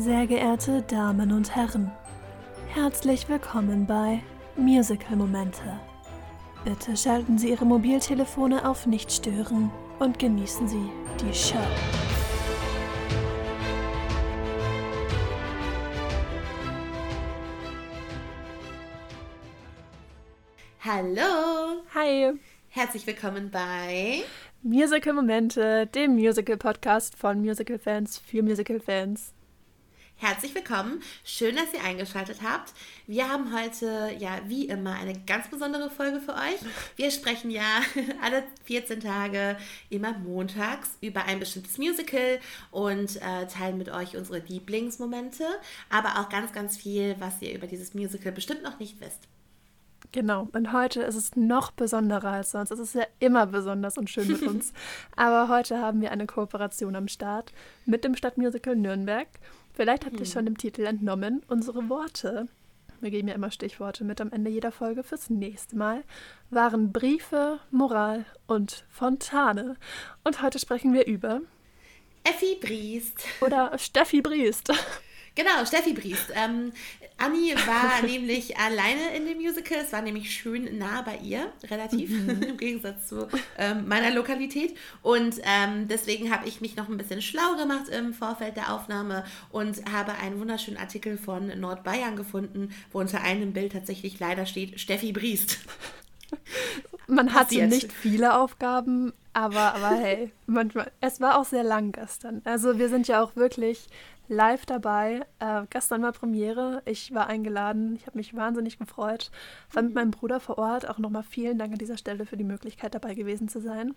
Sehr geehrte Damen und Herren, herzlich willkommen bei Musical Momente. Bitte schalten Sie Ihre Mobiltelefone auf Nicht stören und genießen Sie die Show. Hallo, Hi, herzlich willkommen bei Musical Momente, dem Musical-Podcast von Musical-Fans für Musical-Fans. Herzlich willkommen. Schön, dass ihr eingeschaltet habt. Wir haben heute, ja, wie immer, eine ganz besondere Folge für euch. Wir sprechen ja alle 14 Tage, immer montags, über ein bestimmtes Musical und äh, teilen mit euch unsere Lieblingsmomente, aber auch ganz, ganz viel, was ihr über dieses Musical bestimmt noch nicht wisst. Genau, und heute ist es noch besonderer als sonst. Es ist ja immer besonders und schön mit uns. Aber heute haben wir eine Kooperation am Start mit dem Stadtmusical Nürnberg. Vielleicht habt ihr schon dem Titel entnommen, unsere Worte. Wir geben ja immer Stichworte mit am Ende jeder Folge fürs nächste Mal. Waren Briefe, Moral und Fontane. Und heute sprechen wir über Effi Briest. oder Steffi Briest. Genau, Steffi Briest. Ähm, Anni war nämlich alleine in dem Musical. Es war nämlich schön nah bei ihr, relativ, im Gegensatz zu ähm, meiner Lokalität. Und ähm, deswegen habe ich mich noch ein bisschen schlau gemacht im Vorfeld der Aufnahme und habe einen wunderschönen Artikel von Nordbayern gefunden, wo unter einem Bild tatsächlich leider steht Steffi Briest. Man hatte Passiert. nicht viele Aufgaben, aber, aber hey, manchmal. Es war auch sehr lang gestern. Also wir sind ja auch wirklich live dabei. Äh, gestern war Premiere. Ich war eingeladen. Ich habe mich wahnsinnig gefreut. War mit meinem Bruder vor Ort. Auch nochmal vielen Dank an dieser Stelle für die Möglichkeit, dabei gewesen zu sein.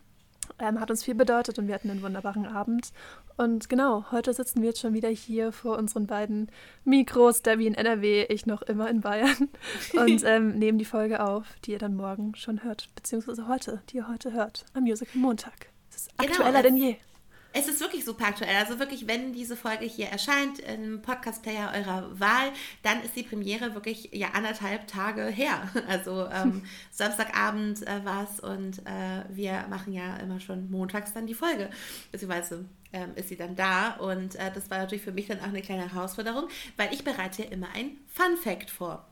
Ähm, hat uns viel bedeutet und wir hatten einen wunderbaren Abend. Und genau, heute sitzen wir jetzt schon wieder hier vor unseren beiden Mikros, Debbie in NRW, ich noch immer in Bayern und ähm, nehmen die Folge auf, die ihr dann morgen schon hört, beziehungsweise heute, die ihr heute hört, am Musical Montag. Es ist Genau, aktueller es- denn je. Es ist wirklich super aktuell. Also wirklich, wenn diese Folge hier erscheint im Podcast-Player eurer Wahl, dann ist die Premiere wirklich ja anderthalb Tage her. Also ähm, Samstagabend äh, war es und äh, wir machen ja immer schon montags dann die Folge. Beziehungsweise ähm, ist sie dann da und äh, das war natürlich für mich dann auch eine kleine Herausforderung, weil ich bereite ja immer ein Fun-Fact vor.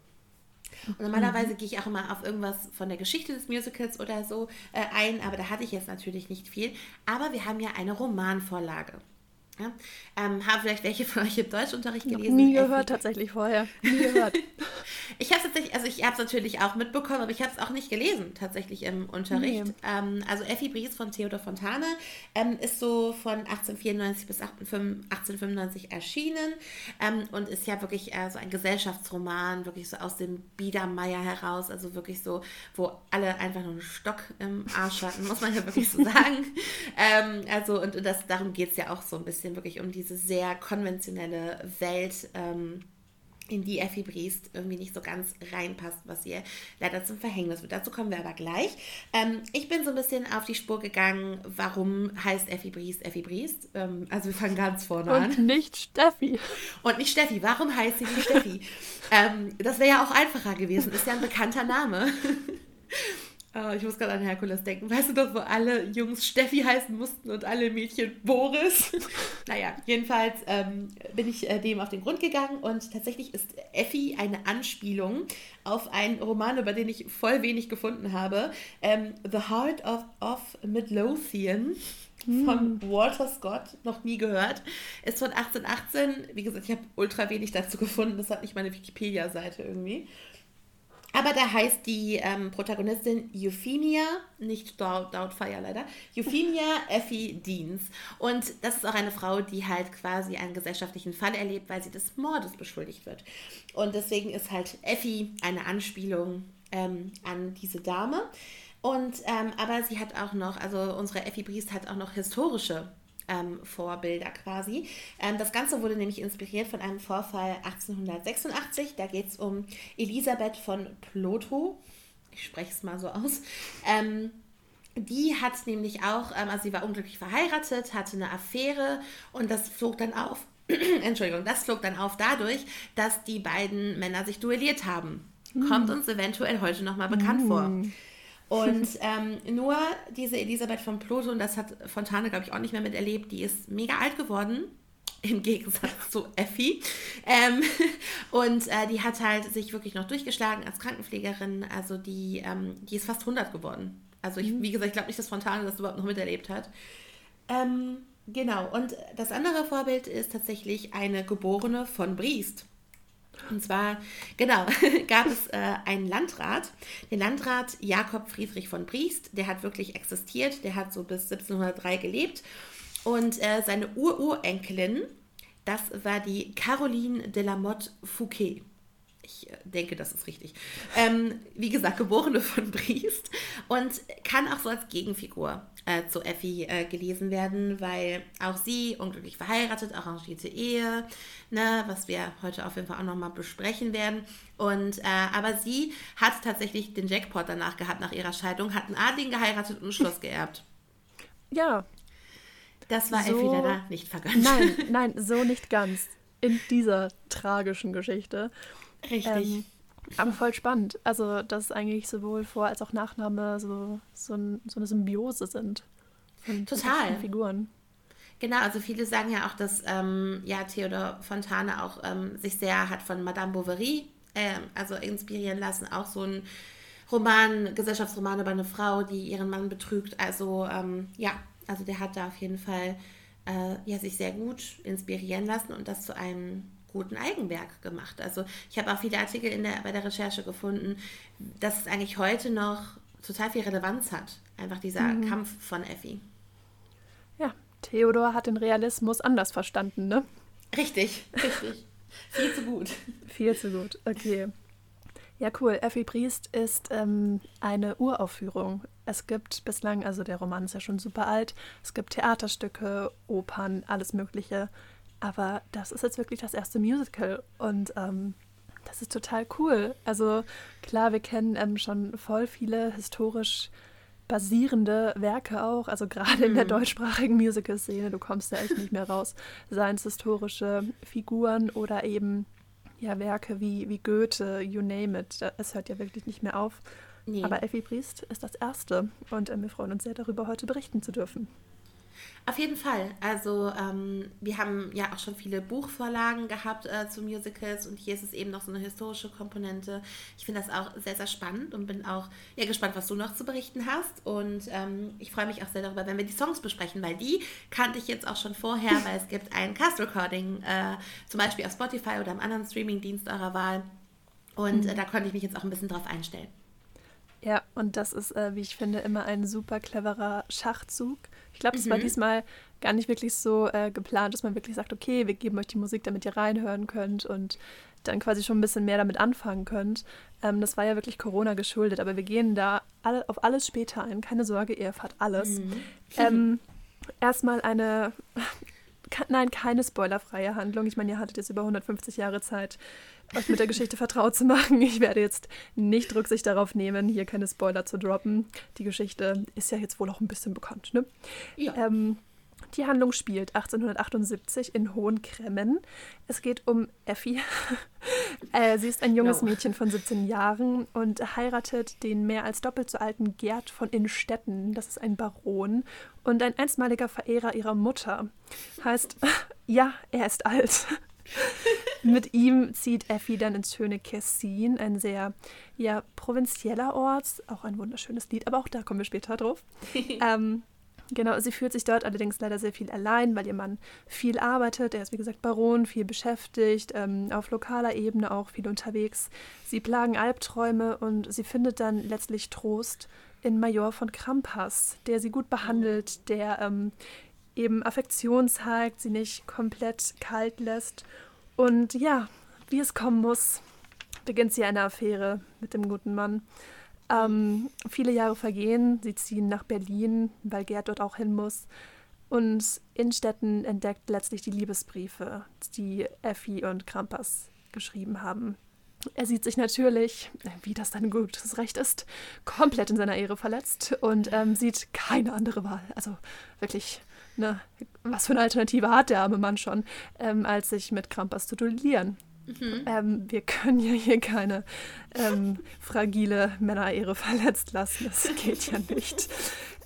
Und normalerweise gehe ich auch immer auf irgendwas von der Geschichte des Musicals oder so äh, ein, aber da hatte ich jetzt natürlich nicht viel. Aber wir haben ja eine Romanvorlage. Ja? Ähm, haben vielleicht welche von euch im Deutschunterricht Noch gelesen? nie Effi? gehört tatsächlich vorher. Nie gehört. Ich habe es tatsächlich, also ich habe es natürlich auch mitbekommen, aber ich habe es auch nicht gelesen, tatsächlich im Unterricht. Nee. Ähm, also Effi Bries von Theodor Fontane ähm, ist so von 1894 bis 1895 erschienen ähm, und ist ja wirklich äh, so ein Gesellschaftsroman, wirklich so aus dem Biedermeier heraus, also wirklich so, wo alle einfach nur einen Stock im Arsch hatten, muss man ja wirklich so sagen. ähm, also und, und das, darum geht es ja auch so ein bisschen wirklich um diese sehr konventionelle Welt. In die Effi Briest irgendwie nicht so ganz reinpasst, was ihr leider zum Verhängnis wird. Dazu kommen wir aber gleich. Ähm, ich bin so ein bisschen auf die Spur gegangen, warum heißt Effi Briest Effi Briest? Ähm, also wir fangen ganz vorne an. Und nicht Steffi. Und nicht Steffi. Warum heißt sie nicht Steffi? ähm, das wäre ja auch einfacher gewesen. Ist ja ein bekannter Name. Oh, ich muss gerade an Herkules denken. Weißt du doch, wo alle Jungs Steffi heißen mussten und alle Mädchen Boris? naja, jedenfalls ähm, bin ich äh, dem auf den Grund gegangen und tatsächlich ist Effi eine Anspielung auf einen Roman, über den ich voll wenig gefunden habe. Ähm, The Heart of, of Midlothian von Walter Scott, noch nie gehört. Ist von 1818. Wie gesagt, ich habe ultra wenig dazu gefunden. Das hat nicht meine Wikipedia-Seite irgendwie. Aber da heißt die ähm, Protagonistin Euphemia, nicht Dou- Doubtfire leider, Euphemia Effie Deans. Und das ist auch eine Frau, die halt quasi einen gesellschaftlichen Fall erlebt, weil sie des Mordes beschuldigt wird. Und deswegen ist halt Effie eine Anspielung ähm, an diese Dame. Und ähm, aber sie hat auch noch, also unsere Effie Briest hat auch noch historische ähm, Vorbilder quasi. Ähm, das Ganze wurde nämlich inspiriert von einem Vorfall 1886. Da geht es um Elisabeth von Plotho. Ich spreche es mal so aus. Ähm, die hat nämlich auch, ähm, also sie war unglücklich verheiratet, hatte eine Affäre und das flog dann auf. Entschuldigung, das flog dann auf dadurch, dass die beiden Männer sich duelliert haben. Kommt uns eventuell heute nochmal bekannt vor. Und ähm, nur diese Elisabeth von Plotho, und das hat Fontane, glaube ich, auch nicht mehr miterlebt, die ist mega alt geworden im Gegensatz zu Effi. Ähm, und äh, die hat halt sich wirklich noch durchgeschlagen als Krankenpflegerin. Also die, ähm, die ist fast 100 geworden. Also ich, mhm. wie gesagt, ich glaube nicht, dass Fontane das überhaupt noch miterlebt hat. Ähm, genau, und das andere Vorbild ist tatsächlich eine Geborene von Briest. Und zwar, genau, gab es äh, einen Landrat, den Landrat Jakob Friedrich von Briest, der hat wirklich existiert, der hat so bis 1703 gelebt. Und äh, seine Ururenkelin, das war die Caroline de la Motte Fouquet. Ich äh, denke, das ist richtig. Ähm, wie gesagt, geborene von Briest und kann auch so als Gegenfigur äh, zu Effi äh, gelesen werden, weil auch sie unglücklich verheiratet, arrangierte Ehe, ne, was wir heute auf jeden Fall auch nochmal besprechen werden. Und äh, aber sie hat tatsächlich den Jackpot danach gehabt nach ihrer Scheidung, hat einen Adligen geheiratet und ein Schloss geerbt. Ja. Das war so, Effi leider nicht vergönnt. Nein, nein, so nicht ganz. In dieser tragischen Geschichte. Richtig. Ähm, aber voll spannend. Also, dass eigentlich sowohl Vor- als auch Nachname so, so, ein, so eine Symbiose sind. Total. Figuren. Genau, also viele sagen ja auch, dass ähm, ja, Theodor Fontane auch ähm, sich sehr hat von Madame Bovary äh, also inspirieren lassen. Auch so ein Roman, Gesellschaftsroman über eine Frau, die ihren Mann betrügt. Also ähm, ja, also der hat da auf jeden Fall äh, ja, sich sehr gut inspirieren lassen und das zu einem guten Eigenwerk gemacht. Also ich habe auch viele Artikel in der, bei der Recherche gefunden, dass es eigentlich heute noch total viel Relevanz hat. Einfach dieser mhm. Kampf von Effi. Ja, Theodor hat den Realismus anders verstanden, ne? Richtig, richtig. viel zu gut. Viel zu gut, okay. Ja, cool. Effi Priest ist ähm, eine Uraufführung. Es gibt bislang, also der Roman ist ja schon super alt, es gibt Theaterstücke, Opern, alles Mögliche. Aber das ist jetzt wirklich das erste Musical und ähm, das ist total cool. Also klar, wir kennen ähm, schon voll viele historisch basierende Werke auch, also gerade in der mhm. deutschsprachigen Musical-Szene, du kommst da echt nicht mehr raus. Seien es historische Figuren oder eben ja, Werke wie, wie Goethe, you name it. Es hört ja wirklich nicht mehr auf. Nee. Aber Effi Briest ist das erste und äh, wir freuen uns sehr darüber, heute berichten zu dürfen. Auf jeden Fall. Also ähm, wir haben ja auch schon viele Buchvorlagen gehabt äh, zu Musicals und hier ist es eben noch so eine historische Komponente. Ich finde das auch sehr, sehr spannend und bin auch ja, gespannt, was du noch zu berichten hast. Und ähm, ich freue mich auch sehr darüber, wenn wir die Songs besprechen, weil die kannte ich jetzt auch schon vorher, weil es gibt ein Cast-Recording, äh, zum Beispiel auf Spotify oder einem anderen Streaming-Dienst eurer Wahl. Und mhm. äh, da konnte ich mich jetzt auch ein bisschen drauf einstellen. Ja, und das ist, äh, wie ich finde, immer ein super cleverer Schachzug. Ich glaube, das mhm. war diesmal gar nicht wirklich so äh, geplant, dass man wirklich sagt, okay, wir geben euch die Musik, damit ihr reinhören könnt und dann quasi schon ein bisschen mehr damit anfangen könnt. Ähm, das war ja wirklich Corona geschuldet, aber wir gehen da alle, auf alles später ein. Keine Sorge, ihr erfahrt alles. Mhm. Ähm, erstmal eine nein, keine spoilerfreie Handlung. Ich meine, ihr hattet jetzt über 150 Jahre Zeit, euch mit der Geschichte vertraut zu machen. Ich werde jetzt nicht Rücksicht darauf nehmen, hier keine Spoiler zu droppen. Die Geschichte ist ja jetzt wohl auch ein bisschen bekannt, ne? Ja. Ähm, die Handlung spielt 1878 in Hohenkremmen. Es geht um Effi. äh, sie ist ein junges no. Mädchen von 17 Jahren und heiratet den mehr als doppelt so alten Gerd von Innstetten. Das ist ein Baron und ein einstmaliger Verehrer ihrer Mutter. Heißt, ja, er ist alt. Mit ihm zieht Effi dann ins schöne Kessin, ein sehr ja, provinzieller Ort. Auch ein wunderschönes Lied, aber auch da kommen wir später drauf. ähm, Genau, sie fühlt sich dort allerdings leider sehr viel allein, weil ihr Mann viel arbeitet. Er ist, wie gesagt, Baron, viel beschäftigt, ähm, auf lokaler Ebene auch viel unterwegs. Sie plagen Albträume und sie findet dann letztlich Trost in Major von Krampas, der sie gut behandelt, der ähm, eben Affektion zeigt, sie nicht komplett kalt lässt. Und ja, wie es kommen muss, beginnt sie eine Affäre mit dem guten Mann. Ähm, viele Jahre vergehen, sie ziehen nach Berlin, weil Gerd dort auch hin muss. Und Innstetten entdeckt letztlich die Liebesbriefe, die Effi und Krampas geschrieben haben. Er sieht sich natürlich, wie das dann gutes Recht ist, komplett in seiner Ehre verletzt und ähm, sieht keine andere Wahl. Also wirklich, ne, was für eine Alternative hat der arme Mann schon, ähm, als sich mit Krampas zu duellieren. Mhm. Ähm, wir können ja hier keine ähm, fragile Männerehre verletzt lassen. Das geht ja nicht.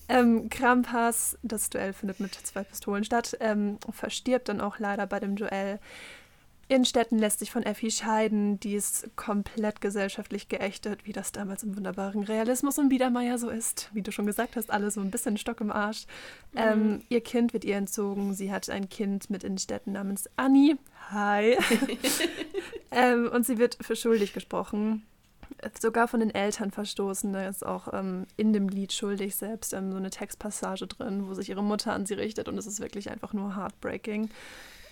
Ähm, Krampas, das Duell findet mit zwei Pistolen statt, ähm, verstirbt dann auch leider bei dem Duell. Innenstädten lässt sich von Effi scheiden, die ist komplett gesellschaftlich geächtet, wie das damals im wunderbaren Realismus und Biedermeier so ist. Wie du schon gesagt hast, alle so ein bisschen Stock im Arsch. Mhm. Ähm, ihr Kind wird ihr entzogen. Sie hat ein Kind mit Innenstädten namens Annie. Hi. ähm, und sie wird für schuldig gesprochen. Sogar von den Eltern verstoßen. Da ist auch ähm, in dem Lied schuldig selbst ähm, so eine Textpassage drin, wo sich ihre Mutter an sie richtet und es ist wirklich einfach nur heartbreaking.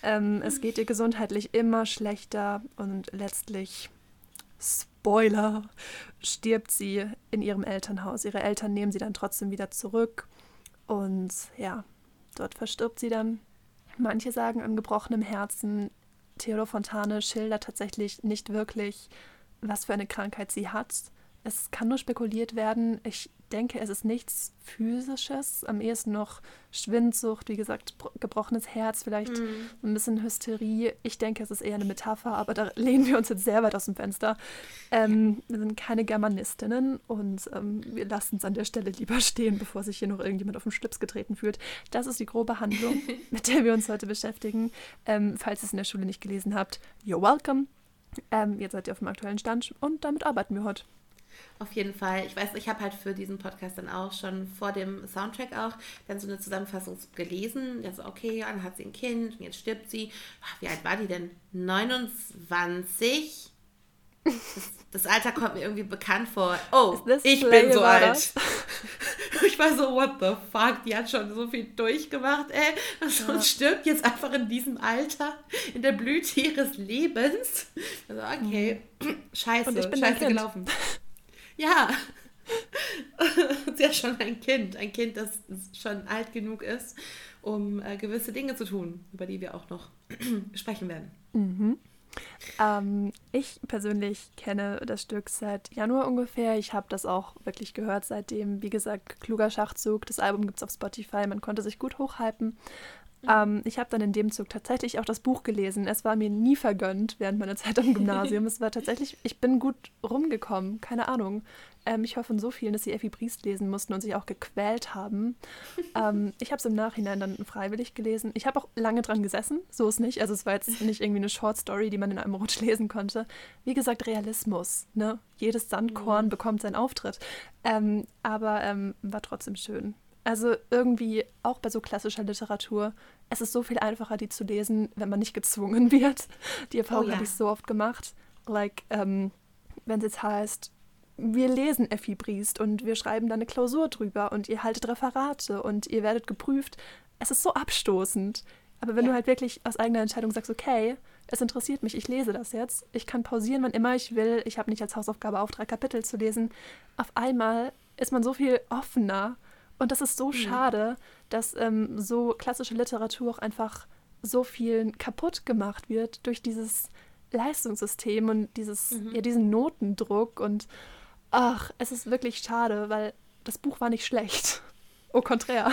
Ähm, es geht ihr gesundheitlich immer schlechter und letztlich, Spoiler, stirbt sie in ihrem Elternhaus. Ihre Eltern nehmen sie dann trotzdem wieder zurück und ja, dort verstirbt sie dann. Manche sagen an gebrochenem Herzen. Theodor Fontane schildert tatsächlich nicht wirklich, was für eine Krankheit sie hat. Es kann nur spekuliert werden. Ich denke, es ist nichts Physisches, am ehesten noch Schwindsucht, wie gesagt, gebrochenes Herz, vielleicht mm. ein bisschen Hysterie. Ich denke, es ist eher eine Metapher, aber da lehnen wir uns jetzt sehr weit aus dem Fenster. Ähm, wir sind keine Germanistinnen und ähm, wir lassen es an der Stelle lieber stehen, bevor sich hier noch irgendjemand auf den Schlips getreten fühlt. Das ist die grobe Handlung, mit der wir uns heute beschäftigen. Ähm, falls ihr es in der Schule nicht gelesen habt, you're welcome. Ähm, jetzt seid ihr auf dem aktuellen Stand und damit arbeiten wir heute. Auf jeden Fall. Ich weiß, ich habe halt für diesen Podcast dann auch schon vor dem Soundtrack auch dann so eine Zusammenfassung gelesen. Der so, okay, dann hat sie ein Kind und jetzt stirbt sie. Wie alt war die denn? 29? Das, das, Alter kommt mir irgendwie bekannt vor. Oh, ich bin so alt. ich war so, what the fuck? Die hat schon so viel durchgemacht, ey. Also, ja. stirbt jetzt einfach in diesem Alter, in der Blüte ihres Lebens. Also, okay, mhm. scheiße, scheiße gelaufen. Ja. Sie hat schon ein Kind, ein Kind, das schon alt genug ist, um äh, gewisse Dinge zu tun, über die wir auch noch sprechen werden. Mhm. Ähm, ich persönlich kenne das Stück seit Januar ungefähr. Ich habe das auch wirklich gehört seitdem. Wie gesagt, kluger Schachzug. Das Album gibt es auf Spotify. Man konnte sich gut hochhypen. Mhm. Ähm, ich habe dann in dem Zug tatsächlich auch das Buch gelesen. Es war mir nie vergönnt während meiner Zeit am Gymnasium. es war tatsächlich, ich bin gut rumgekommen, keine Ahnung. Ähm, ich höre von so vielen, dass sie Effi Briest lesen mussten und sich auch gequält haben. ähm, ich habe es im Nachhinein dann freiwillig gelesen. Ich habe auch lange dran gesessen, so ist nicht. Also es war jetzt nicht irgendwie eine Short Story, die man in einem Rutsch lesen konnte. Wie gesagt, Realismus. Ne? Jedes Sandkorn mhm. bekommt seinen Auftritt. Ähm, aber ähm, war trotzdem schön. Also irgendwie auch bei so klassischer Literatur, es ist so viel einfacher, die zu lesen, wenn man nicht gezwungen wird. Die Erfahrung oh, ja. habe ich so oft gemacht. Like, ähm, wenn es jetzt heißt, wir lesen Effi Briest und wir schreiben da eine Klausur drüber und ihr haltet Referate und ihr werdet geprüft. Es ist so abstoßend. Aber wenn ja. du halt wirklich aus eigener Entscheidung sagst, okay, es interessiert mich, ich lese das jetzt, ich kann pausieren, wann immer ich will, ich habe nicht als Hausaufgabe auf drei Kapitel zu lesen, auf einmal ist man so viel offener und das ist so mhm. schade, dass ähm, so klassische Literatur auch einfach so viel kaputt gemacht wird durch dieses Leistungssystem und dieses, mhm. ja, diesen Notendruck. Und ach, es ist wirklich schade, weil das Buch war nicht schlecht. Au contraire.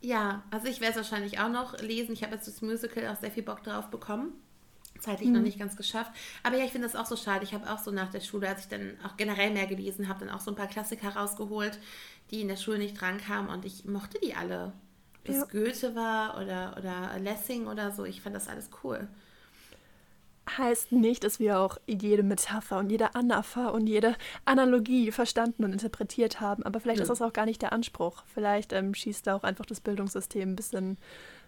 Ja, also ich werde es wahrscheinlich auch noch lesen. Ich habe jetzt das Musical auch sehr viel Bock drauf bekommen zeitlich mhm. noch nicht ganz geschafft. Aber ja, ich finde das auch so schade. Ich habe auch so nach der Schule, als ich dann auch generell mehr gelesen habe, dann auch so ein paar Klassiker rausgeholt, die in der Schule nicht drankamen und ich mochte die alle. Das ja. Goethe war oder, oder Lessing oder so, ich fand das alles cool. Heißt nicht, dass wir auch jede Metapher und jede Anapher und jede Analogie verstanden und interpretiert haben, aber vielleicht ja. ist das auch gar nicht der Anspruch. Vielleicht ähm, schießt da auch einfach das Bildungssystem ein bisschen,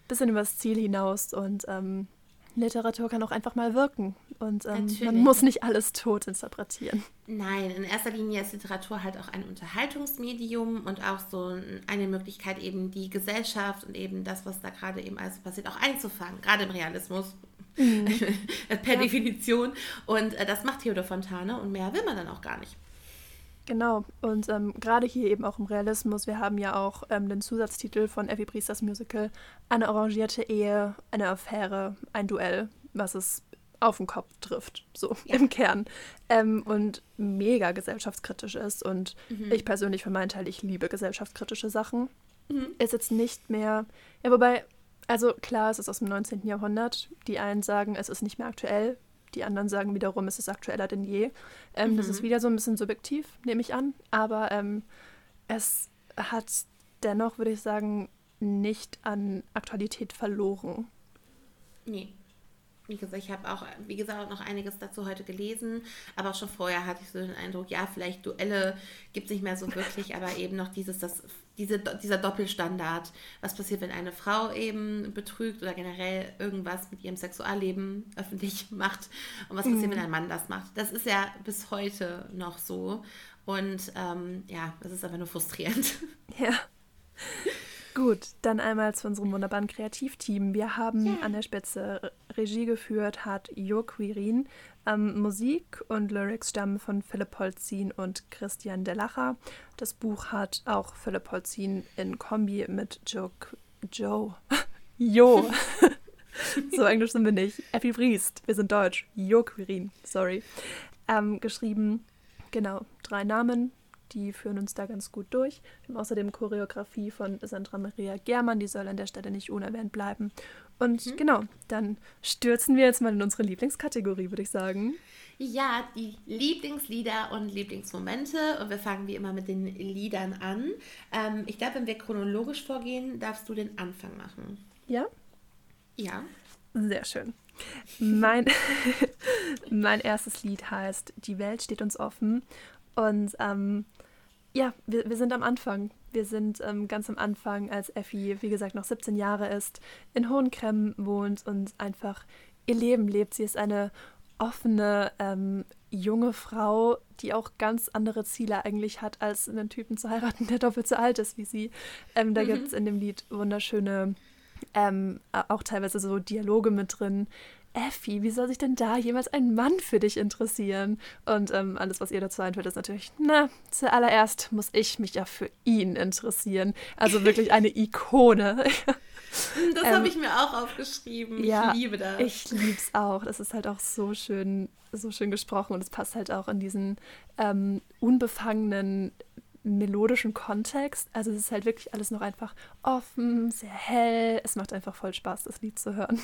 bisschen übers Ziel hinaus und ähm, Literatur kann auch einfach mal wirken und ähm, man muss nicht alles tot interpretieren. Nein, in erster Linie ist Literatur halt auch ein Unterhaltungsmedium und auch so eine Möglichkeit, eben die Gesellschaft und eben das, was da gerade eben alles passiert, auch einzufangen, gerade im Realismus. Mhm. per ja. Definition. Und äh, das macht Theodor Fontane und mehr will man dann auch gar nicht. Genau, und ähm, gerade hier eben auch im Realismus, wir haben ja auch ähm, den Zusatztitel von Effie Priesters Musical, eine arrangierte Ehe, eine Affäre, ein Duell, was es auf den Kopf trifft, so ja. im Kern. Ähm, und mega gesellschaftskritisch ist. Und mhm. ich persönlich für meinen Teil, ich liebe gesellschaftskritische Sachen. Mhm. Ist jetzt nicht mehr, ja, wobei, also klar, es ist aus dem 19. Jahrhundert. Die einen sagen, es ist nicht mehr aktuell, die anderen sagen wiederum, es ist aktueller denn je. Ähm, mhm. Das ist mhm. wieder so ein bisschen subjektiv, nehme ich an. Aber ähm, es hat dennoch würde ich sagen, nicht an Aktualität verloren. Nee. Wie gesagt, ich habe auch, wie gesagt, noch einiges dazu heute gelesen, aber auch schon vorher hatte ich so den Eindruck, ja, vielleicht Duelle gibt es nicht mehr so wirklich, aber eben noch dieses, das, diese, dieser Doppelstandard. Was passiert, wenn eine Frau eben betrügt oder generell irgendwas mit ihrem Sexualleben öffentlich macht und was passiert, mhm. wenn ein Mann das macht? Das ist ja bis heute noch so und ähm, ja, das ist einfach nur frustrierend. Ja. Gut, dann einmal zu unserem wunderbaren Kreativteam. Wir haben yeah. an der Spitze Regie geführt, hat Jo Quirin. Ähm, Musik und Lyrics stammen von Philipp Polzin und Christian Delacher. Das Buch hat auch Philipp Polzin in Kombi mit Joe. Joe. jo. so englisch sind wir nicht. Effi Briest. Wir sind deutsch. Jo Quirin. Sorry. Ähm, geschrieben. Genau. Drei Namen die führen uns da ganz gut durch. Wir haben außerdem Choreografie von Sandra Maria Germann, die soll an der Stelle nicht unerwähnt bleiben. Und mhm. genau, dann stürzen wir jetzt mal in unsere Lieblingskategorie, würde ich sagen. Ja, die Lieblingslieder und Lieblingsmomente. Und wir fangen wie immer mit den Liedern an. Ähm, ich glaube, wenn wir chronologisch vorgehen, darfst du den Anfang machen. Ja? Ja. Sehr schön. Mein, mein erstes Lied heißt Die Welt steht uns offen. Und ähm, ja, wir, wir sind am Anfang. Wir sind ähm, ganz am Anfang, als Effi, wie gesagt, noch 17 Jahre ist, in Hohenkremmen wohnt und einfach ihr Leben lebt. Sie ist eine offene, ähm, junge Frau, die auch ganz andere Ziele eigentlich hat, als einen Typen zu heiraten, der doppelt so alt ist wie sie. Ähm, da mhm. gibt es in dem Lied wunderschöne, ähm, auch teilweise so Dialoge mit drin, Effi, wie soll sich denn da jemals ein Mann für dich interessieren? Und ähm, alles, was ihr dazu einfällt, ist natürlich, na, zuallererst muss ich mich ja für ihn interessieren. Also wirklich eine Ikone. das ähm, habe ich mir auch aufgeschrieben. Ja, ich liebe das. Ich liebe es auch. Das ist halt auch so schön, so schön gesprochen und es passt halt auch in diesen ähm, unbefangenen melodischen Kontext. Also es ist halt wirklich alles noch einfach offen, sehr hell. Es macht einfach voll Spaß, das Lied zu hören.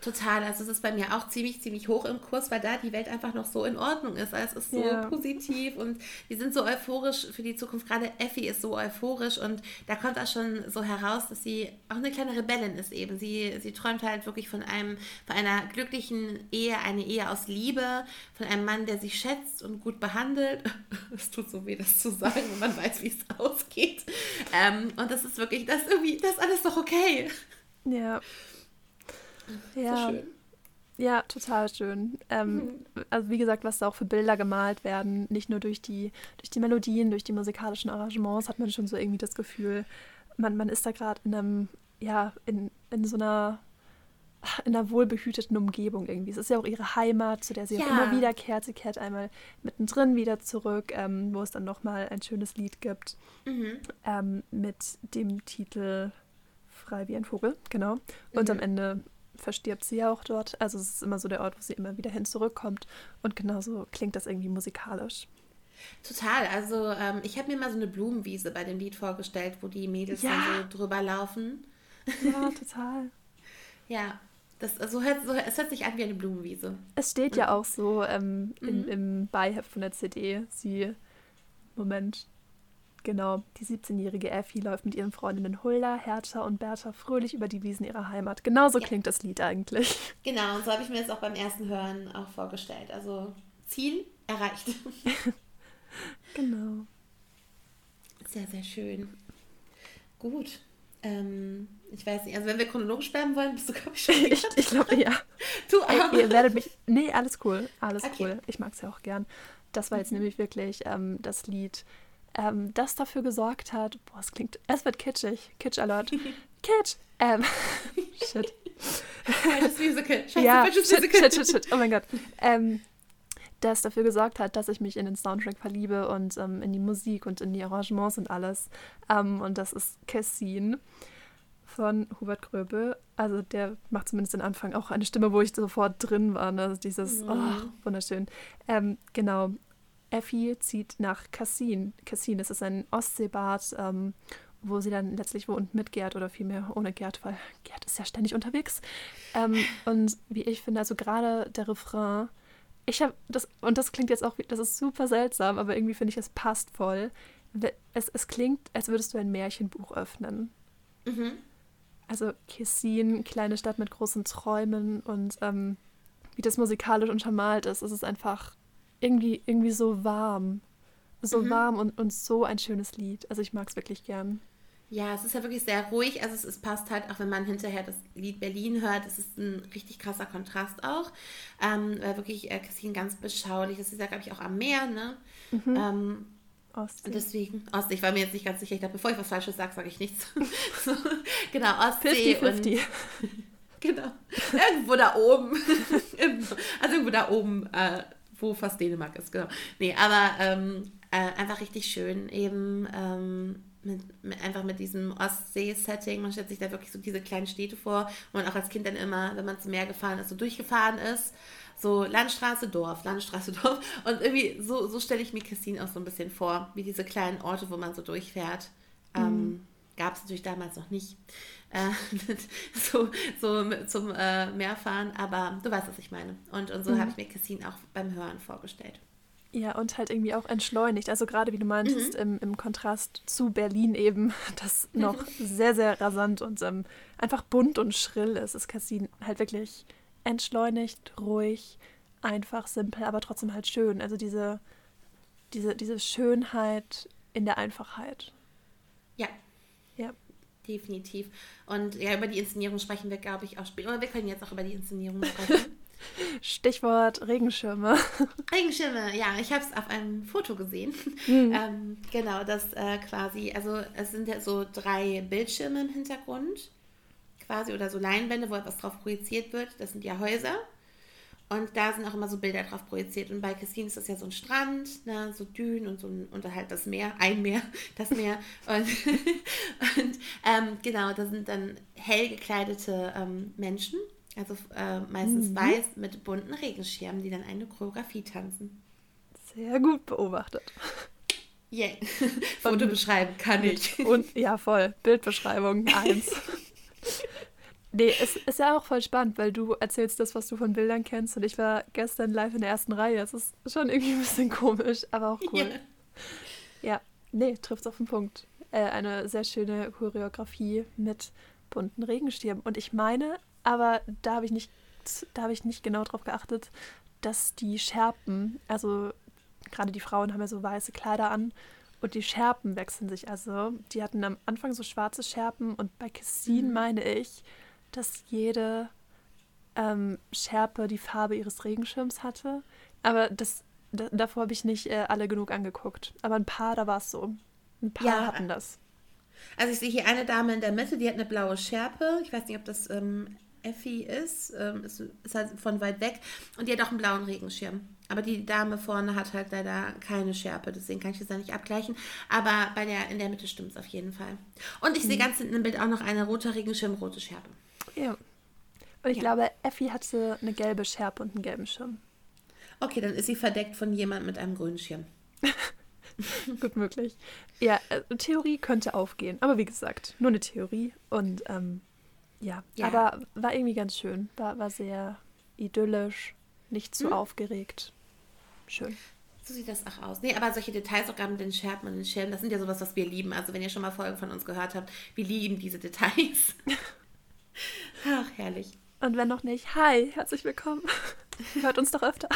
Total, also es ist bei mir auch ziemlich, ziemlich hoch im Kurs, weil da die Welt einfach noch so in Ordnung ist. Also es ist so ja. positiv und die sind so euphorisch für die Zukunft. Gerade Effi ist so euphorisch und da kommt auch schon so heraus, dass sie auch eine kleine Rebellin ist eben. Sie, sie träumt halt wirklich von einem, von einer glücklichen Ehe, eine Ehe aus Liebe, von einem Mann, der sie schätzt und gut behandelt. Es tut so weh, das zu sagen, wenn man weiß, wie es ausgeht. Ähm, und das ist wirklich, das irgendwie, das ist alles doch okay. Ja. Ja. So schön. Ja, total schön. Ähm, mhm. Also wie gesagt, was da auch für Bilder gemalt werden, nicht nur durch die, durch die Melodien, durch die musikalischen Arrangements, hat man schon so irgendwie das Gefühl, man, man ist da gerade in einem, ja, in, in so einer in einer wohlbehüteten Umgebung irgendwie. Es ist ja auch ihre Heimat, zu der sie ja. auch immer wieder kehrt. Sie kehrt einmal mittendrin wieder zurück, ähm, wo es dann nochmal ein schönes Lied gibt mhm. ähm, mit dem Titel Frei wie ein Vogel, genau. Und mhm. am Ende verstirbt sie ja auch dort. Also es ist immer so der Ort, wo sie immer wieder hin zurückkommt. Und genauso klingt das irgendwie musikalisch. Total. Also ähm, ich habe mir mal so eine Blumenwiese bei dem Lied vorgestellt, wo die Mädels ja. dann so drüber laufen. Ja, total. ja. Das, so hört, so, es hört sich an wie eine Blumenwiese. Es steht ja auch so ähm, in, mhm. im Beiheft von der CD. Sie, Moment, Genau, die 17-jährige Effi läuft mit ihren Freundinnen Hulda, Hertha und Bertha fröhlich über die Wiesen ihrer Heimat. Genauso ja. klingt das Lied eigentlich. Genau, und so habe ich mir das auch beim ersten Hören auch vorgestellt. Also Ziel erreicht. genau. Sehr, sehr schön. Gut. Ähm, ich weiß nicht, also wenn wir chronologisch bleiben wollen, bist du, glaube ich, schon. ich, ich glaube, ja. Du auch. Ihr werdet mich. Nee, alles cool. Alles okay. cool. Ich mag es ja auch gern. Das war jetzt mhm. nämlich wirklich ähm, das Lied ähm, das dafür gesorgt hat, boah, es klingt, es wird kitschig, Kitsch Alert, Kitsch, ähm, shit. Falsches Musical, Scheiße, ja, falsches shit, Musical. Shit, shit, shit, oh mein Gott. Ähm, das dafür gesorgt hat, dass ich mich in den Soundtrack verliebe und ähm, in die Musik und in die Arrangements und alles. Ähm, und das ist Cassin von Hubert Gröbel. Also der macht zumindest den Anfang auch eine Stimme, wo ich sofort drin war. Ne? Dieses, mhm. oh, wunderschön. Ähm, genau. Effi zieht nach Cassin. Cassin, das ist ein Ostseebad, ähm, wo sie dann letztlich wohnt mit Gerd oder vielmehr ohne Gerd, weil Gerd ist ja ständig unterwegs. Ähm, und wie ich finde, also gerade der Refrain, ich habe das, und das klingt jetzt auch, das ist super seltsam, aber irgendwie finde ich, es passt voll. es, es klingt, als würdest du ein Märchenbuch öffnen. Mhm. Also Kessin, kleine Stadt mit großen Träumen und ähm, wie das musikalisch untermalt ist, ist es einfach irgendwie, irgendwie so warm. So mhm. warm und, und so ein schönes Lied. Also ich mag es wirklich gern. Ja, es ist ja wirklich sehr ruhig. Also es, es, passt halt, auch wenn man hinterher das Lied Berlin hört, es ist ein richtig krasser Kontrast auch. Ähm, weil wirklich äh, Kessin ganz beschaulich. Das ist ja, glaube ich, auch am Meer, ne? Mhm. Ähm, Ostsee. Deswegen, Ostsee, ich war mir jetzt nicht ganz sicher. Ich dachte, bevor ich was Falsches sage, sage ich nichts. so, genau, Ostsee. 50-50. genau. Irgendwo da oben. also irgendwo da oben, äh, wo fast Dänemark ist, genau. Nee, aber ähm, äh, einfach richtig schön. Eben ähm, mit, mit, einfach mit diesem Ostsee-Setting. Man stellt sich da wirklich so diese kleinen Städte vor, wo man auch als Kind dann immer, wenn man zum Meer gefahren ist, so durchgefahren ist so Landstraße, Dorf, Landstraße, Dorf. Und irgendwie so, so stelle ich mir Christine auch so ein bisschen vor, wie diese kleinen Orte, wo man so durchfährt. Ähm, mhm. Ähm, Gab es natürlich damals noch nicht. Äh, so, so zum äh, Meerfahren, aber du weißt, was ich meine. Und, und so mhm. habe ich mir Christine auch beim Hören vorgestellt. Ja, und halt irgendwie auch entschleunigt. Also gerade wie du meintest, mhm. im, im Kontrast zu Berlin eben, das noch sehr, sehr rasant und ähm, einfach bunt und schrill ist, ist Cassin halt wirklich entschleunigt, ruhig, einfach, simpel, aber trotzdem halt schön. Also diese, diese, diese Schönheit in der Einfachheit. Ja. Ja. Definitiv. Und ja, über die Inszenierung sprechen wir, glaube ich, auch später. Oder wir können jetzt auch über die Inszenierung sprechen. Stichwort Regenschirme. Regenschirme, ja, ich habe es auf einem Foto gesehen. Mhm. Ähm, genau, das äh, quasi, also es sind ja so drei Bildschirme im Hintergrund quasi oder so Leinwände, wo etwas drauf projiziert wird. Das sind ja Häuser. Und da sind auch immer so Bilder drauf projiziert. Und bei Christine ist das ja so ein Strand, ne, so Dünen und so ein, und halt das Meer, ein Meer, das Meer. Und, und ähm, genau, da sind dann hell gekleidete ähm, Menschen, also äh, meistens mhm. weiß mit bunten Regenschirmen, die dann eine Choreografie tanzen. Sehr gut beobachtet. Yeah. Foto beschreiben kann ich. Und ja, voll. Bildbeschreibung 1. Nee, es ist ja auch voll spannend, weil du erzählst das, was du von Bildern kennst und ich war gestern live in der ersten Reihe. Es ist schon irgendwie ein bisschen komisch, aber auch cool. Ja, ja nee, trifft auf den Punkt. Äh, eine sehr schöne Choreografie mit bunten Regenschirmen. Und ich meine, aber da habe ich nicht, da habe ich nicht genau drauf geachtet, dass die Schärpen, also gerade die Frauen haben ja so weiße Kleider an und die Schärpen wechseln sich. Also die hatten am Anfang so schwarze Schärpen und bei Cassin mhm. meine ich, dass jede ähm, Schärpe die Farbe ihres Regenschirms hatte. Aber das, da, davor habe ich nicht äh, alle genug angeguckt. Aber ein paar, da war es so. Ein paar ja, hatten das. Also ich sehe hier eine Dame in der Mitte, die hat eine blaue Schärpe. Ich weiß nicht, ob das ähm, Effi ist. Ähm, ist. Ist halt von weit weg. Und die hat auch einen blauen Regenschirm. Aber die Dame vorne hat halt leider keine Schärpe, deswegen kann ich das da nicht abgleichen. Aber bei der in der Mitte stimmt es auf jeden Fall. Und ich mhm. sehe ganz hinten im Bild auch noch eine rote Regenschirm, rote Schärpe. Ja. Und ich ja. glaube, Effi hatte eine gelbe Schärpe und einen gelben Schirm. Okay, dann ist sie verdeckt von jemandem mit einem grünen Schirm. Gut möglich. Ja, äh, Theorie könnte aufgehen. Aber wie gesagt, nur eine Theorie. Und ähm, ja. ja, aber war irgendwie ganz schön. War, war sehr idyllisch, nicht zu hm? aufgeregt. Schön. So sieht das auch aus. Nee, aber solche Details, auch gerade mit den Scherben und den Schirmen, das sind ja sowas, was wir lieben. Also wenn ihr schon mal Folgen von uns gehört habt, wir lieben diese Details. Ach, herrlich. Und wenn noch nicht, hi, herzlich willkommen. Hört uns doch öfter.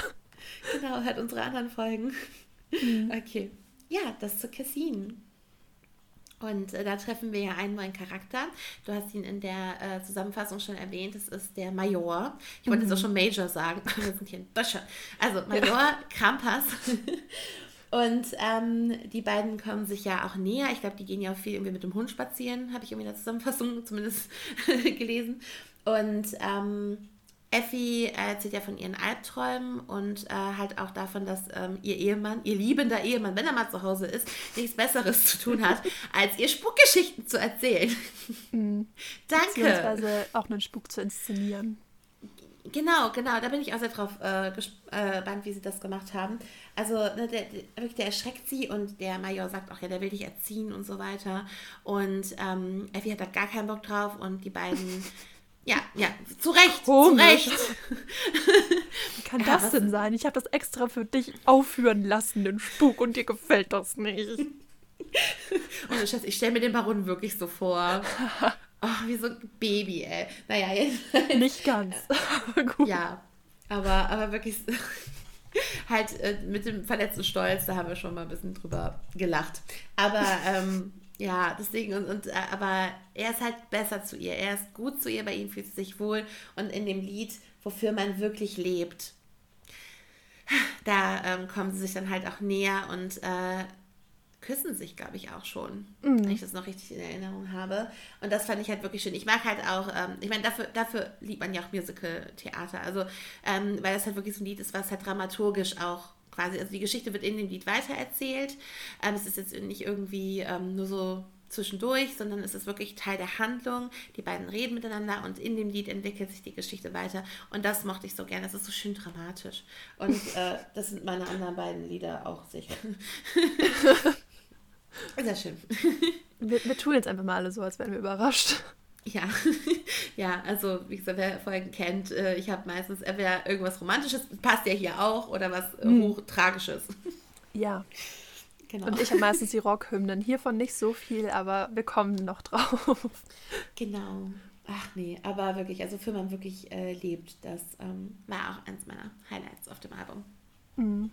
Genau, hört unsere anderen Folgen. Mhm. Okay. Ja, das zu Cassin. Und äh, da treffen wir ja einen neuen Charakter. Du hast ihn in der äh, Zusammenfassung schon erwähnt. Das ist der Major. Ich wollte mhm. jetzt auch schon Major sagen. Wir sind hier in Bösche. Also Major ja. Krampas. Und ähm, die beiden kommen sich ja auch näher. Ich glaube, die gehen ja auch viel irgendwie mit dem Hund spazieren, habe ich irgendwie in der Zusammenfassung zumindest gelesen. Und ähm, Effi erzählt ja von ihren Albträumen und äh, halt auch davon, dass ähm, ihr Ehemann, ihr liebender Ehemann, wenn er mal zu Hause ist, nichts Besseres zu ttun hat, als ihr Spukgeschichten zu erzählen. Mhm. Danke. Beziehungsweise auch einen Spuk zu inszenieren. Genau, genau, da bin ich auch sehr drauf äh, gespannt, wie sie das gemacht haben. Also, ne, der, der, der, erschreckt sie und der Major sagt auch, ja, der will dich erziehen und so weiter. Und ähm, Effi hat da gar keinen Bock drauf und die beiden Ja, ja, zu Recht, Komisch. zu Recht. Wie kann ja, das denn sein? Ich habe das extra für dich aufführen lassen, den Spuk, und dir gefällt das nicht. Und Schatz, ich stelle mir den Baron wirklich so vor. Oh, wie so ein Baby, ey. Naja, jetzt. Nicht ganz. Aber gut. Ja, aber, aber wirklich halt äh, mit dem verletzten Stolz, da haben wir schon mal ein bisschen drüber gelacht. Aber ähm, ja, deswegen, und, und, äh, aber er ist halt besser zu ihr. Er ist gut zu ihr, bei ihm fühlt sie sich wohl. Und in dem Lied, wofür man wirklich lebt, da ähm, kommen sie sich dann halt auch näher und äh, küssen sich, glaube ich, auch schon, mhm. wenn ich das noch richtig in Erinnerung habe. Und das fand ich halt wirklich schön. Ich mag halt auch, ähm, ich meine, dafür, dafür liebt man ja auch Musical-Theater. Also, ähm, weil das halt wirklich so ein Lied ist, was halt dramaturgisch auch quasi, also die Geschichte wird in dem Lied weitererzählt. Ähm, es ist jetzt nicht irgendwie ähm, nur so zwischendurch, sondern es ist wirklich Teil der Handlung. Die beiden reden miteinander und in dem Lied entwickelt sich die Geschichte weiter. Und das mochte ich so gerne. Das ist so schön dramatisch. Und äh, das sind meine anderen beiden Lieder auch sicher. Sehr schön. Wir, wir, tun jetzt einfach mal alle so, als wären wir überrascht. Ja, ja, also wie gesagt, wer Folgen kennt, äh, ich habe meistens entweder irgendwas Romantisches, passt ja hier auch, oder was hm. Hochtragisches. Ja. Genau. Und ich habe meistens die Rockhymnen. Hiervon nicht so viel, aber wir kommen noch drauf. Genau. Ach nee, aber wirklich, also für man wirklich äh, lebt, das ähm, war auch eins meiner Highlights auf dem Album. Mhm.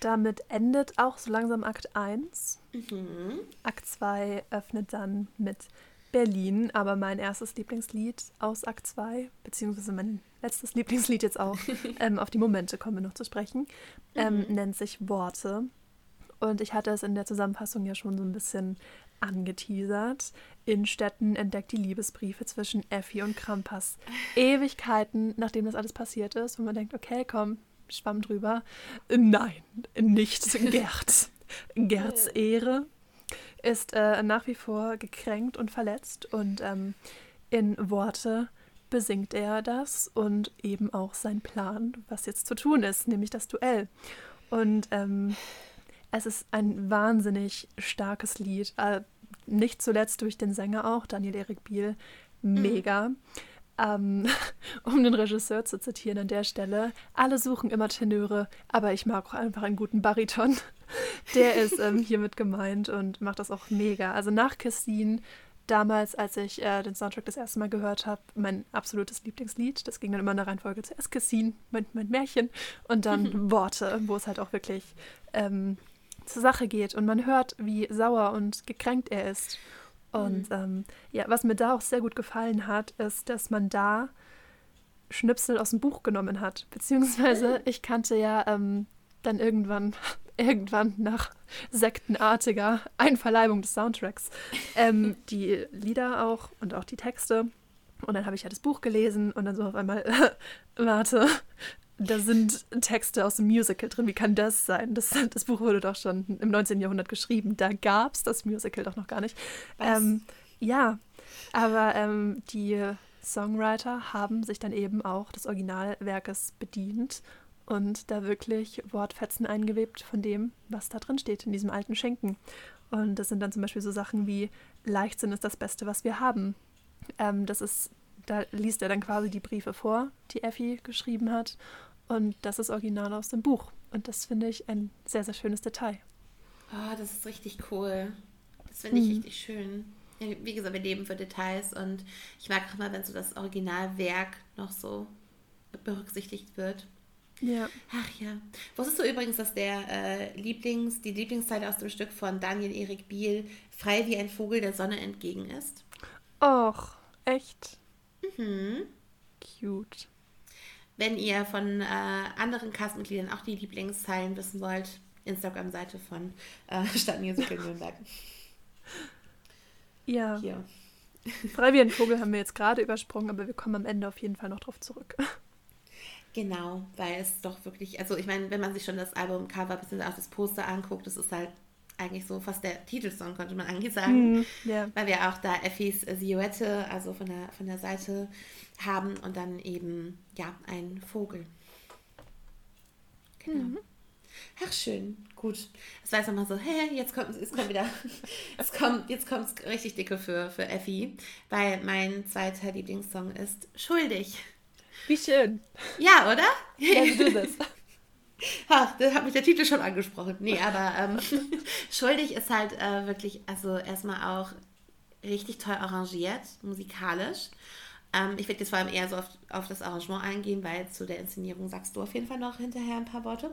Damit endet auch so langsam Akt 1. Mhm. Akt 2 öffnet dann mit Berlin, aber mein erstes Lieblingslied aus Akt 2, beziehungsweise mein letztes Lieblingslied jetzt auch, ähm, auf die Momente kommen wir noch zu sprechen, ähm, mhm. nennt sich Worte. Und ich hatte es in der Zusammenfassung ja schon so ein bisschen angeteasert. Innenstädten entdeckt die Liebesbriefe zwischen Effi und Krampas. Ewigkeiten, nachdem das alles passiert ist, wo man denkt, okay, komm, schwamm drüber. Nein, nicht Gerd. Gerds Ehre ist äh, nach wie vor gekränkt und verletzt und ähm, in Worte besingt er das und eben auch sein Plan, was jetzt zu tun ist, nämlich das Duell. Und ähm, es ist ein wahnsinnig starkes Lied, äh, nicht zuletzt durch den Sänger auch, Daniel Erik Biel, mhm. mega. Mhm. Ähm, um den Regisseur zu zitieren an der Stelle, alle suchen immer Tenöre, aber ich mag auch einfach einen guten Bariton. Der ist ähm, hiermit gemeint und macht das auch mega. Also nach Christine, damals, als ich äh, den Soundtrack das erste Mal gehört habe, mein absolutes Lieblingslied. Das ging dann immer in der Reihenfolge zuerst Christine, mein, mein Märchen, und dann Worte, wo es halt auch wirklich ähm, zur Sache geht. Und man hört, wie sauer und gekränkt er ist. Und mhm. ähm, ja, was mir da auch sehr gut gefallen hat, ist, dass man da Schnipsel aus dem Buch genommen hat. Beziehungsweise ich kannte ja ähm, dann irgendwann, irgendwann nach sektenartiger Einverleibung des Soundtracks ähm, die Lieder auch und auch die Texte. Und dann habe ich ja das Buch gelesen und dann so auf einmal, warte, da sind Texte aus dem Musical drin. Wie kann das sein? Das, das Buch wurde doch schon im 19. Jahrhundert geschrieben. Da gab es das Musical doch noch gar nicht. Ähm, ja, aber ähm, die Songwriter haben sich dann eben auch des Originalwerkes bedient und da wirklich Wortfetzen eingewebt von dem, was da drin steht, in diesem alten Schenken. Und das sind dann zum Beispiel so Sachen wie Leichtsinn ist das Beste, was wir haben. Ähm, das ist, da liest er dann quasi die Briefe vor, die Effi geschrieben hat. Und das ist original aus dem Buch. Und das finde ich ein sehr, sehr schönes Detail. Oh, das ist richtig cool. Das finde ich mhm. richtig schön. Wie gesagt, wir leben für Details und ich mag auch mal, wenn so das Originalwerk noch so berücksichtigt wird. Ja. Ach ja. Wusstest du übrigens, dass der äh, Lieblings, die Lieblingszeile aus dem Stück von Daniel Erik Biel frei wie ein Vogel der Sonne entgegen ist? Och, echt? Mhm. Cute. Wenn ihr von äh, anderen Castmitgliedern auch die Lieblingszeilen wissen wollt, Instagram-Seite von äh, Stadtmusical Nürnberg. Ja. Hier. Frei wie ein Vogel haben wir jetzt gerade übersprungen, aber wir kommen am Ende auf jeden Fall noch drauf zurück. Genau, weil es doch wirklich, also ich meine, wenn man sich schon das Albumcover bzw. auch das Poster anguckt, das ist halt eigentlich so fast der Titelsong, könnte man eigentlich sagen. Mm, yeah. Weil wir auch da Effis Silhouette, also von der, von der Seite haben und dann eben, ja, ein Vogel. Genau. Mhm. Ach, schön. Gut. Das war jetzt nochmal so, hä, jetzt kommt, jetzt kommt wieder, es kommt, jetzt kommt es richtig dicke für, für Effi, weil mein zweiter Lieblingssong ist Schuldig. Wie schön. Ja, oder? Ja, du das. Ach, da hat mich der Titel schon angesprochen. Nee, aber ähm, Schuldig ist halt äh, wirklich, also erstmal auch richtig toll arrangiert, musikalisch. Ähm, ich werde jetzt vor allem eher so auf, auf das Arrangement eingehen, weil zu der Inszenierung sagst du auf jeden Fall noch hinterher ein paar Worte.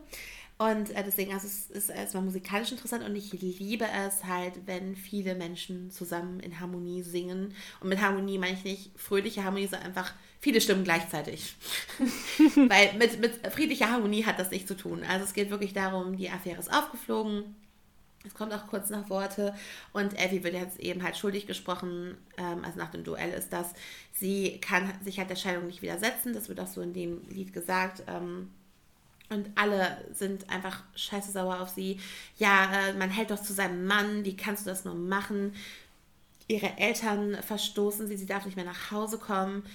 Und äh, deswegen, also es ist erstmal musikalisch interessant und ich liebe es halt, wenn viele Menschen zusammen in Harmonie singen. Und mit Harmonie meine ich nicht fröhliche Harmonie, sondern einfach viele Stimmen gleichzeitig. Weil mit, mit friedlicher Harmonie hat das nichts zu tun. Also es geht wirklich darum, die Affäre ist aufgeflogen. Es kommt auch kurz nach Worte und Evie wird jetzt eben halt schuldig gesprochen, ähm, also nach dem Duell ist das, sie kann sich halt der Scheidung nicht widersetzen, das wird auch so in dem Lied gesagt. Ähm, und alle sind einfach scheiße sauer auf sie. Ja, äh, man hält doch zu seinem Mann, wie kannst du das nur machen? Ihre Eltern verstoßen sie, sie darf nicht mehr nach Hause kommen.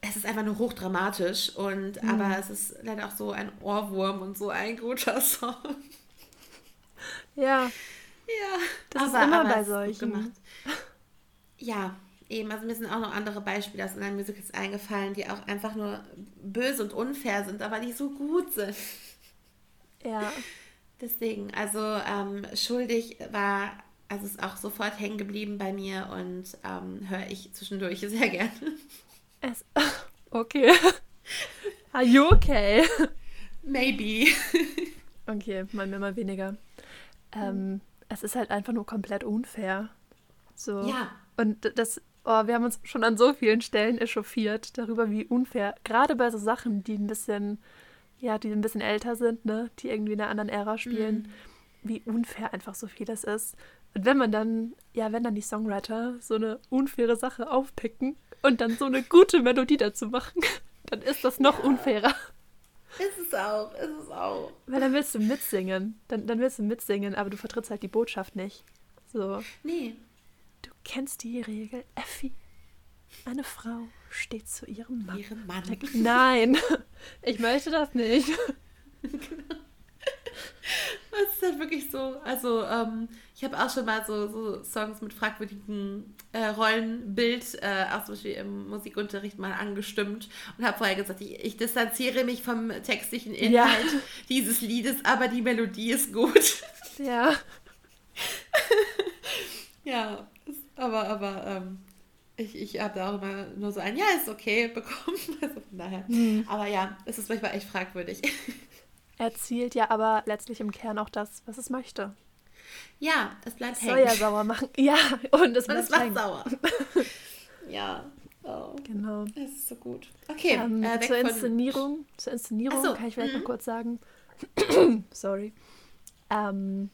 Es ist einfach nur hochdramatisch und mhm. aber es ist leider auch so ein Ohrwurm und so ein guter Song. Ja. Ja. Das aber, ist immer bei solchen. Gemacht. Ja, eben, also mir sind auch noch andere Beispiele aus anderen Musicals eingefallen, die auch einfach nur böse und unfair sind, aber die so gut sind. Ja. Deswegen, also ähm, schuldig war, also ist auch sofort hängen geblieben bei mir und ähm, höre ich zwischendurch sehr gerne. Es, okay. Are you okay? Maybe. okay, mal mehr, mal weniger. Ähm, es ist halt einfach nur komplett unfair. So. Ja. Und das Oh, wir haben uns schon an so vielen Stellen echauffiert darüber, wie unfair, gerade bei so Sachen, die ein bisschen, ja, die ein bisschen älter sind, ne, die irgendwie in einer anderen Ära spielen, mhm. wie unfair einfach so vieles ist. Und wenn man dann, ja, wenn dann die Songwriter so eine unfaire Sache aufpicken und dann so eine gute Melodie dazu machen, dann ist das noch unfairer. Ist es auch, ist es auch. Weil dann willst du mitsingen. Dann, dann willst du mitsingen, aber du vertrittst halt die Botschaft nicht. So. Nee, kennst die Regel, Effi? Eine Frau steht zu ihrem Mann. Ihrem Mann. Nein, ich möchte das nicht. Das ist halt wirklich so. Also, ähm, ich habe auch schon mal so, so Songs mit fragwürdigen äh, Rollenbild, äh, auch zum Beispiel im Musikunterricht mal angestimmt und habe vorher gesagt, ich, ich, distanziere mich vom textlichen Inhalt ja. dieses Liedes, aber die Melodie ist gut. Ja. ja, aber, aber ähm, ich, ich habe da auch immer nur so ein Ja, ist okay bekommen. Also von daher. Mhm. Aber ja, es ist manchmal echt fragwürdig. Er zielt ja aber letztlich im Kern auch das, was es möchte. Ja, es bleibt es hängen. Soll ja sauer machen. Ja, und es, und es macht sauer. ja. Oh. Genau. Es ist so gut. Okay. Ähm, äh, zur, Inszenierung, zur Inszenierung so. kann ich vielleicht mhm. noch kurz sagen. Sorry. Ähm,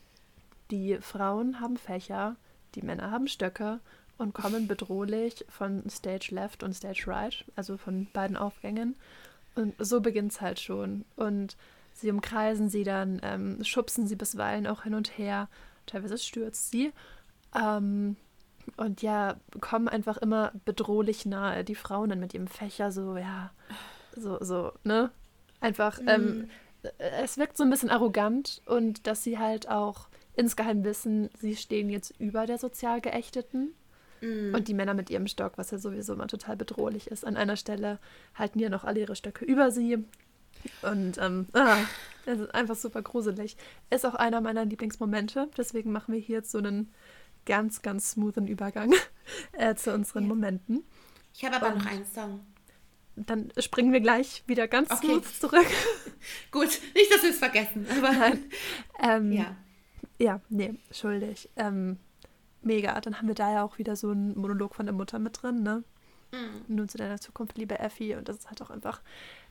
die Frauen haben Fächer die Männer haben Stöcke und kommen bedrohlich von Stage Left und Stage Right, also von beiden Aufgängen. Und so beginnt es halt schon. Und sie umkreisen sie dann, ähm, schubsen sie bisweilen auch hin und her. Teilweise stürzt sie. Ähm, und ja, kommen einfach immer bedrohlich nahe. Die Frauen dann mit ihrem Fächer so, ja, so, so, ne? Einfach, mhm. ähm, es wirkt so ein bisschen arrogant und dass sie halt auch insgeheim wissen, sie stehen jetzt über der sozial Geächteten. Mm. Und die Männer mit ihrem Stock, was ja sowieso immer total bedrohlich ist. An einer Stelle halten ja noch alle ihre Stöcke über sie. Und ähm, ah, das ist einfach super gruselig. Ist auch einer meiner Lieblingsmomente. Deswegen machen wir hier jetzt so einen ganz, ganz smoothen Übergang äh, zu unseren Momenten. Ich habe aber Und noch einen Song. Dann springen wir gleich wieder ganz okay. smooth zurück. Gut, nicht, dass wir es vergessen. Aber Nein. Ähm, ja. Ja, nee, schuldig. Ähm, mega. Dann haben wir da ja auch wieder so einen Monolog von der Mutter mit drin, ne? Mhm. Nun zu deiner Zukunft, liebe Effi. Und das ist halt auch einfach,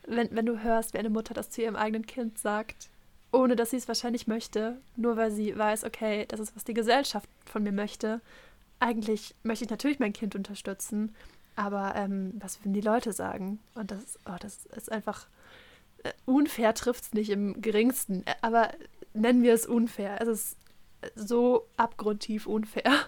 wenn, wenn du hörst, wie eine Mutter das zu ihrem eigenen Kind sagt, ohne dass sie es wahrscheinlich möchte, nur weil sie weiß, okay, das ist, was die Gesellschaft von mir möchte. Eigentlich möchte ich natürlich mein Kind unterstützen, aber ähm, was würden die Leute sagen? Und das, oh, das ist einfach äh, unfair trifft es nicht im geringsten. Äh, aber nennen wir es unfair. Es ist so abgrundtief unfair.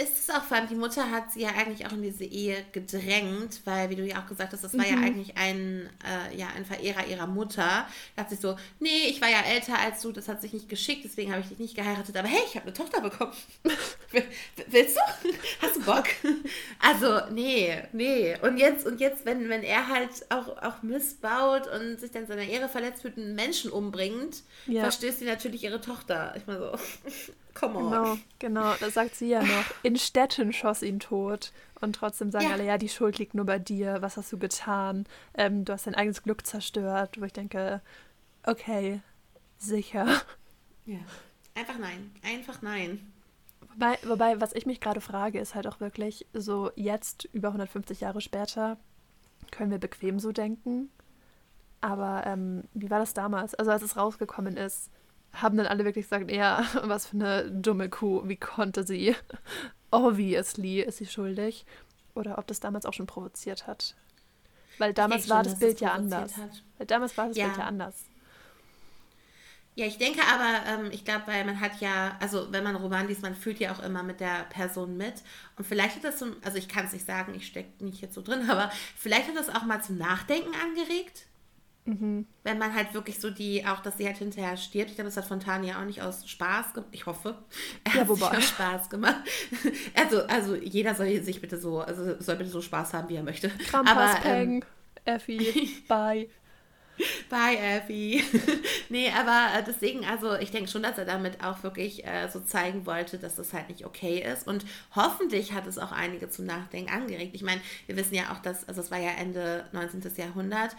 Ist es auch vor allem, die Mutter hat sie ja eigentlich auch in diese Ehe gedrängt, weil, wie du ja auch gesagt hast, das war mhm. ja eigentlich ein, äh, ja, ein Verehrer ihrer Mutter. Da hat sich so, nee, ich war ja älter als du, das hat sich nicht geschickt, deswegen habe ich dich nicht geheiratet, aber hey, ich habe eine Tochter bekommen. Willst du? Hast du Bock? Also, nee, nee. Und jetzt, und jetzt, wenn, wenn er halt auch, auch missbaut und sich dann seiner Ehre verletzt wird und einen Menschen umbringt, ja. verstößt sie natürlich ihre Tochter. Ich meine so, come on. Genau, genau, das sagt sie ja noch. In Städten schoss ihn tot. Und trotzdem sagen ja. alle, ja, die Schuld liegt nur bei dir. Was hast du getan? Ähm, du hast dein eigenes Glück zerstört. Wo ich denke, okay, sicher. Ja. Einfach nein. Einfach nein. Wobei, wobei, was ich mich gerade frage, ist halt auch wirklich, so jetzt, über 150 Jahre später, können wir bequem so denken. Aber ähm, wie war das damals? Also als es rausgekommen ist, haben dann alle wirklich gesagt, ja, was für eine dumme Kuh, wie konnte sie? Obviously ist sie schuldig. Oder ob das damals auch schon provoziert hat. Weil damals war schon, das Bild ja anders. Hat. Weil damals war das ja. Bild ja anders. Ja, ich denke aber, ähm, ich glaube, weil man hat ja, also wenn man Roman liest, man fühlt ja auch immer mit der Person mit. Und vielleicht hat das so, also ich kann es nicht sagen, ich stecke nicht jetzt so drin, aber vielleicht hat das auch mal zum Nachdenken angeregt. Mhm. Wenn man halt wirklich so die, auch dass sie halt hinterher stirbt. Ich glaube, das hat Fontana auch nicht aus Spaß gemacht. Ich hoffe. Er ja, hat wobei. Sich Spaß gemacht. Also, also jeder soll sich bitte so, also soll bitte so Spaß haben, wie er möchte. Krampas, aber, ähm, Effi, bye. Bye, Effie. nee, aber äh, deswegen, also ich denke schon, dass er damit auch wirklich äh, so zeigen wollte, dass das halt nicht okay ist. Und hoffentlich hat es auch einige zum Nachdenken angeregt. Ich meine, wir wissen ja auch, dass, also es war ja Ende 19. Jahrhundert.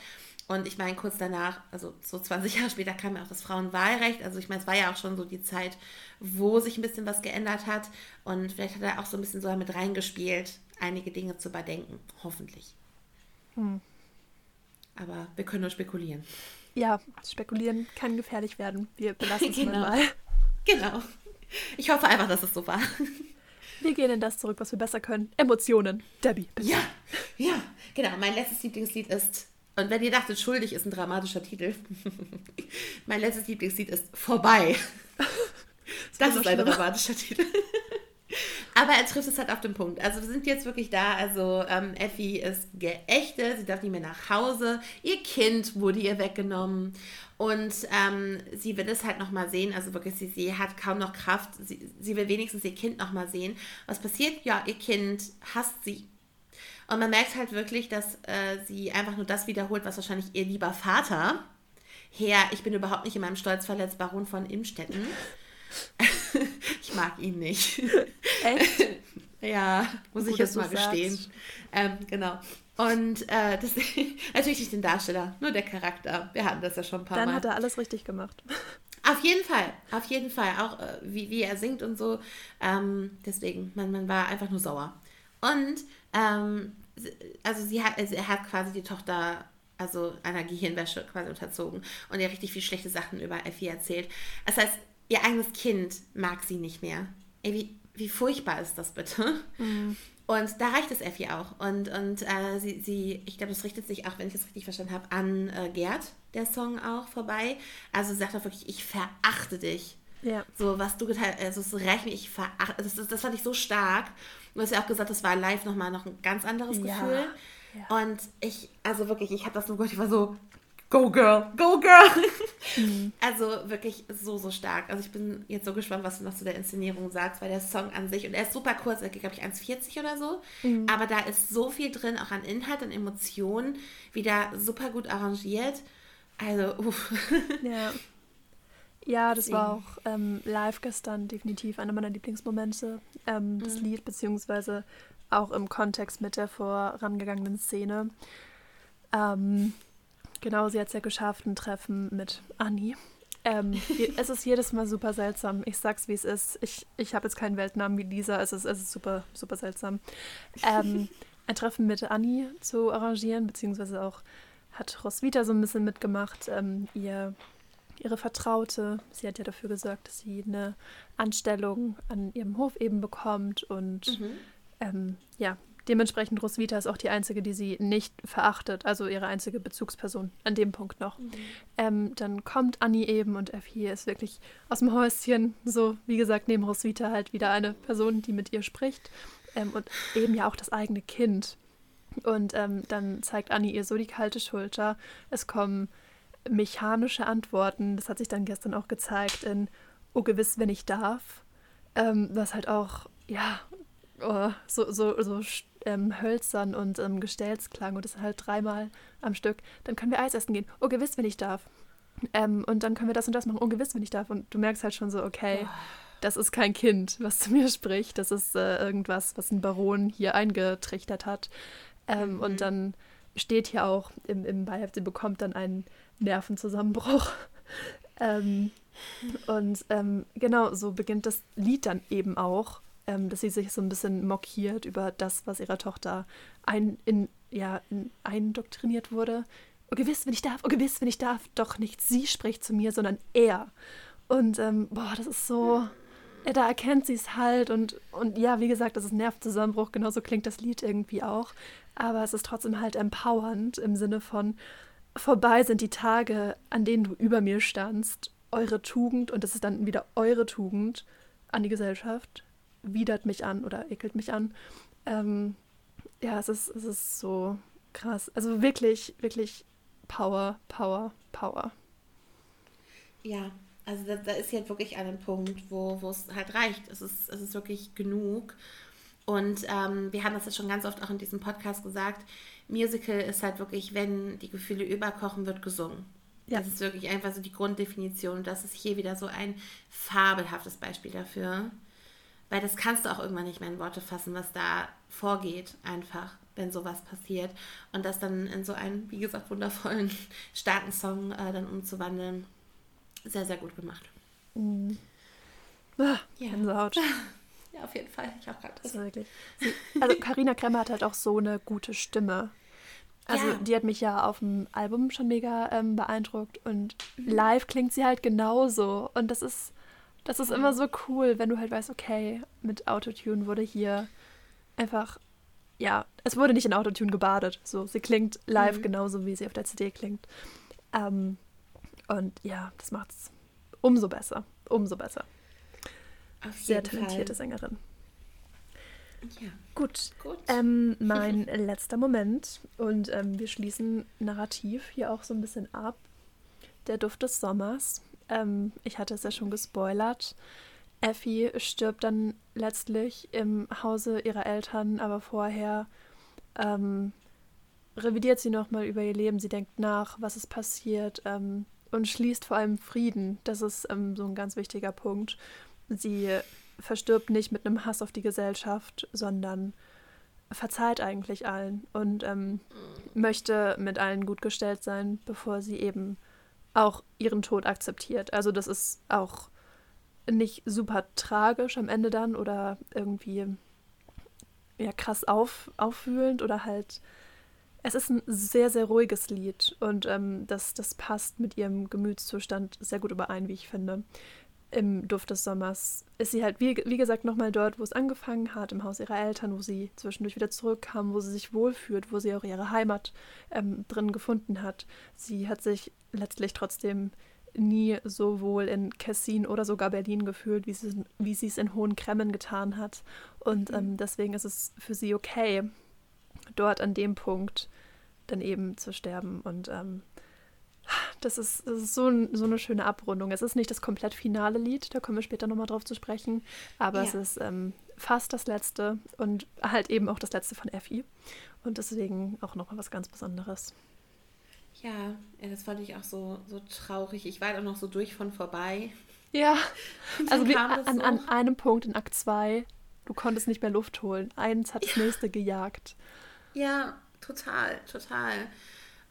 Und ich meine, kurz danach, also so 20 Jahre später kam ja auch das Frauenwahlrecht. Also ich meine, es war ja auch schon so die Zeit, wo sich ein bisschen was geändert hat. Und vielleicht hat er auch so ein bisschen so damit reingespielt, einige Dinge zu überdenken. Hoffentlich. Hm. Aber wir können nur spekulieren. Ja, spekulieren kann gefährlich werden. Wir belassen es genau. mal. Genau. Ich hoffe einfach, dass es so war. Wir gehen in das zurück, was wir besser können. Emotionen. Debbie, bitte. Ja, ja, genau. Mein letztes Lieblingslied ist, und wenn ihr dachtet, schuldig ist ein dramatischer Titel, mein letztes Lieblingslied ist Vorbei. Das, das ist ein dramatischer Titel. Aber er trifft es halt auf den Punkt. Also wir sind jetzt wirklich da. Also ähm, Effie ist geächtet, sie darf nicht mehr nach Hause. Ihr Kind wurde ihr weggenommen. Und ähm, sie will es halt nochmal sehen. Also wirklich, sie, sie hat kaum noch Kraft. Sie, sie will wenigstens ihr Kind nochmal sehen. Was passiert? Ja, ihr Kind hasst sie. Und man merkt halt wirklich, dass äh, sie einfach nur das wiederholt, was wahrscheinlich ihr lieber Vater, Herr, ich bin überhaupt nicht in meinem Stolz verletzt, Baron von Imstetten, ich mag ihn nicht. Echt? ja, muss Gut, ich jetzt mal gestehen. Ähm, genau. Und äh, das, natürlich nicht den Darsteller, nur der Charakter. Wir hatten das ja schon ein paar Dann Mal. Dann hat er alles richtig gemacht. Auf jeden Fall, auf jeden Fall. Auch äh, wie, wie er singt und so. Ähm, deswegen, man, man war einfach nur sauer. Und, ähm, also, sie hat, also er hat quasi die Tochter also einer Gehirnwäsche quasi unterzogen und ihr richtig viel schlechte Sachen über Effie erzählt. Das heißt, ihr eigenes Kind mag sie nicht mehr. Ey, wie, wie furchtbar ist das bitte? Mhm. Und da reicht es Effi auch. Und, und äh, sie, sie, ich glaube, das richtet sich auch, wenn ich das richtig verstanden habe, an äh, Gerd, der Song auch vorbei. Also sie sagt auch wirklich, ich verachte dich. Ja. So, was du getan hast, also es rächt mich, ich verachte, das, das, das fand ich so stark. Du hast ja auch gesagt, das war live nochmal noch ein ganz anderes ja. Gefühl. Ja. Und ich, also wirklich, ich habe das nur gehört, ich war so, Go Girl, Go Girl. Mhm. Also wirklich so, so stark. Also ich bin jetzt so gespannt, was du noch zu der Inszenierung sagst, weil der Song an sich, und er ist super kurz, er geht, glaube ich, 1,40 oder so, mhm. aber da ist so viel drin, auch an Inhalt und Emotionen, wieder super gut arrangiert. Also, uff. Ja. Ja, das war auch ähm, live gestern definitiv einer meiner Lieblingsmomente. Ähm, mhm. Das Lied, beziehungsweise auch im Kontext mit der vorangegangenen Szene. Ähm, Genau, sie hat es ja geschafft, ein Treffen mit Anni. Ähm, es ist jedes Mal super seltsam. Ich sag's, wie es ist. Ich, ich habe jetzt keinen Weltnamen wie Lisa. Es ist, es ist super, super seltsam. Ähm, ein Treffen mit Anni zu arrangieren, beziehungsweise auch hat Roswitha so ein bisschen mitgemacht. Ähm, ihr, ihre Vertraute, sie hat ja dafür gesorgt, dass sie eine Anstellung an ihrem Hof eben bekommt und mhm. ähm, ja, Dementsprechend Roswitha ist auch die einzige, die sie nicht verachtet, also ihre einzige Bezugsperson an dem Punkt noch. Mhm. Ähm, dann kommt Annie eben und Effie ist wirklich aus dem Häuschen, so wie gesagt, neben Roswitha halt wieder eine Person, die mit ihr spricht ähm, und eben ja auch das eigene Kind. Und ähm, dann zeigt Annie ihr so die kalte Schulter. Es kommen mechanische Antworten, das hat sich dann gestern auch gezeigt in Oh gewiss, wenn ich darf, ähm, was halt auch ja, oh, so, so, so ähm, hölzern und ähm, Gestellsklang und das halt dreimal am Stück. Dann können wir Eis essen gehen. Oh, gewiss, wenn ich darf. Ähm, und dann können wir das und das machen. Oh, gewiss, wenn ich darf. Und du merkst halt schon so, okay, das ist kein Kind, was zu mir spricht. Das ist äh, irgendwas, was ein Baron hier eingetrichtert hat. Ähm, mhm. Und dann steht hier auch im, im Beiheft, sie bekommt dann einen Nervenzusammenbruch. ähm, und ähm, genau, so beginnt das Lied dann eben auch, ähm, dass sie sich so ein bisschen mockiert über das, was ihrer Tochter ein, in, ja, in, eindoktriniert wurde. Oh, gewiss, wenn ich darf, oh, gewiss, wenn ich darf. Doch nicht sie spricht zu mir, sondern er. Und ähm, boah, das ist so. Ja, da erkennt sie es halt und, und ja, wie gesagt, das ist Nervenzusammenbruch, genauso klingt das Lied irgendwie auch. Aber es ist trotzdem halt empowernd im Sinne von, vorbei sind die Tage, an denen du über mir standst, eure Tugend, und das ist dann wieder eure Tugend an die Gesellschaft, widert mich an oder ekelt mich an. Ähm, ja, es ist, es ist so krass. Also wirklich, wirklich Power, Power, Power. Ja, also da, da ist jetzt wirklich ein Punkt, wo es halt reicht. Es ist, es ist wirklich genug. Und ähm, wir haben das ja schon ganz oft auch in diesem Podcast gesagt. Musical ist halt wirklich, wenn die Gefühle überkochen, wird gesungen. Ja. Das ist wirklich einfach so die Grunddefinition. Und das ist hier wieder so ein fabelhaftes Beispiel dafür. Weil das kannst du auch irgendwann nicht mehr in Worte fassen, was da vorgeht, einfach, wenn sowas passiert. Und das dann in so einen, wie gesagt, wundervollen, starken Song äh, dann umzuwandeln sehr, sehr gut gemacht. Mhm. Ah, ja. Gänsehaut. Ja, auf jeden Fall. Ich auch gerade. Wirklich. also Karina Kremmer hat halt auch so eine gute Stimme. Also ja. die hat mich ja auf dem Album schon mega ähm, beeindruckt und mhm. live klingt sie halt genauso. Und das ist, das ist immer so cool, wenn du halt weißt, okay, mit Autotune wurde hier einfach, ja, es wurde nicht in Autotune gebadet. So, sie klingt live mhm. genauso, wie sie auf der CD klingt. Ähm, und ja, das macht es umso besser. Umso besser. Sehr talentierte Fall. Sängerin. Ja. Gut. Gut. Ähm, mein letzter Moment. Und ähm, wir schließen narrativ hier auch so ein bisschen ab. Der Duft des Sommers. Ähm, ich hatte es ja schon gespoilert. Effie stirbt dann letztlich im Hause ihrer Eltern, aber vorher ähm, revidiert sie nochmal über ihr Leben. Sie denkt nach, was ist passiert, ähm, und schließt vor allem Frieden. Das ist ähm, so ein ganz wichtiger Punkt. Sie verstirbt nicht mit einem Hass auf die Gesellschaft, sondern verzeiht eigentlich allen und ähm, möchte mit allen gut gestellt sein, bevor sie eben auch ihren Tod akzeptiert. Also das ist auch nicht super tragisch am Ende dann oder irgendwie ja krass auf, auffühlend oder halt es ist ein sehr, sehr ruhiges Lied und ähm, das, das passt mit ihrem Gemütszustand sehr gut überein, wie ich finde. Im Duft des Sommers ist sie halt, wie, wie gesagt, nochmal dort, wo es angefangen hat, im Haus ihrer Eltern, wo sie zwischendurch wieder zurückkam, wo sie sich wohlfühlt, wo sie auch ihre Heimat ähm, drin gefunden hat. Sie hat sich letztlich trotzdem nie so wohl in Kessin oder sogar Berlin gefühlt, wie sie, wie sie es in Hohen Cremmen getan hat. Und ähm, deswegen ist es für sie okay, dort an dem Punkt dann eben zu sterben. Und ähm, das ist, das ist so, so, eine schöne Abrundung. Es ist nicht das komplett finale Lied, da kommen wir später nochmal drauf zu sprechen, aber ja. es ist ähm, fast das letzte und halt eben auch das letzte von Effie. Und deswegen auch nochmal was ganz Besonderes. Ja, das fand ich auch so, so traurig. Ich war da noch so durch von vorbei. Ja, also wie, an, so. an einem Punkt in Akt 2, du konntest nicht mehr Luft holen. Eins hat das ja. nächste gejagt. Ja, total, total.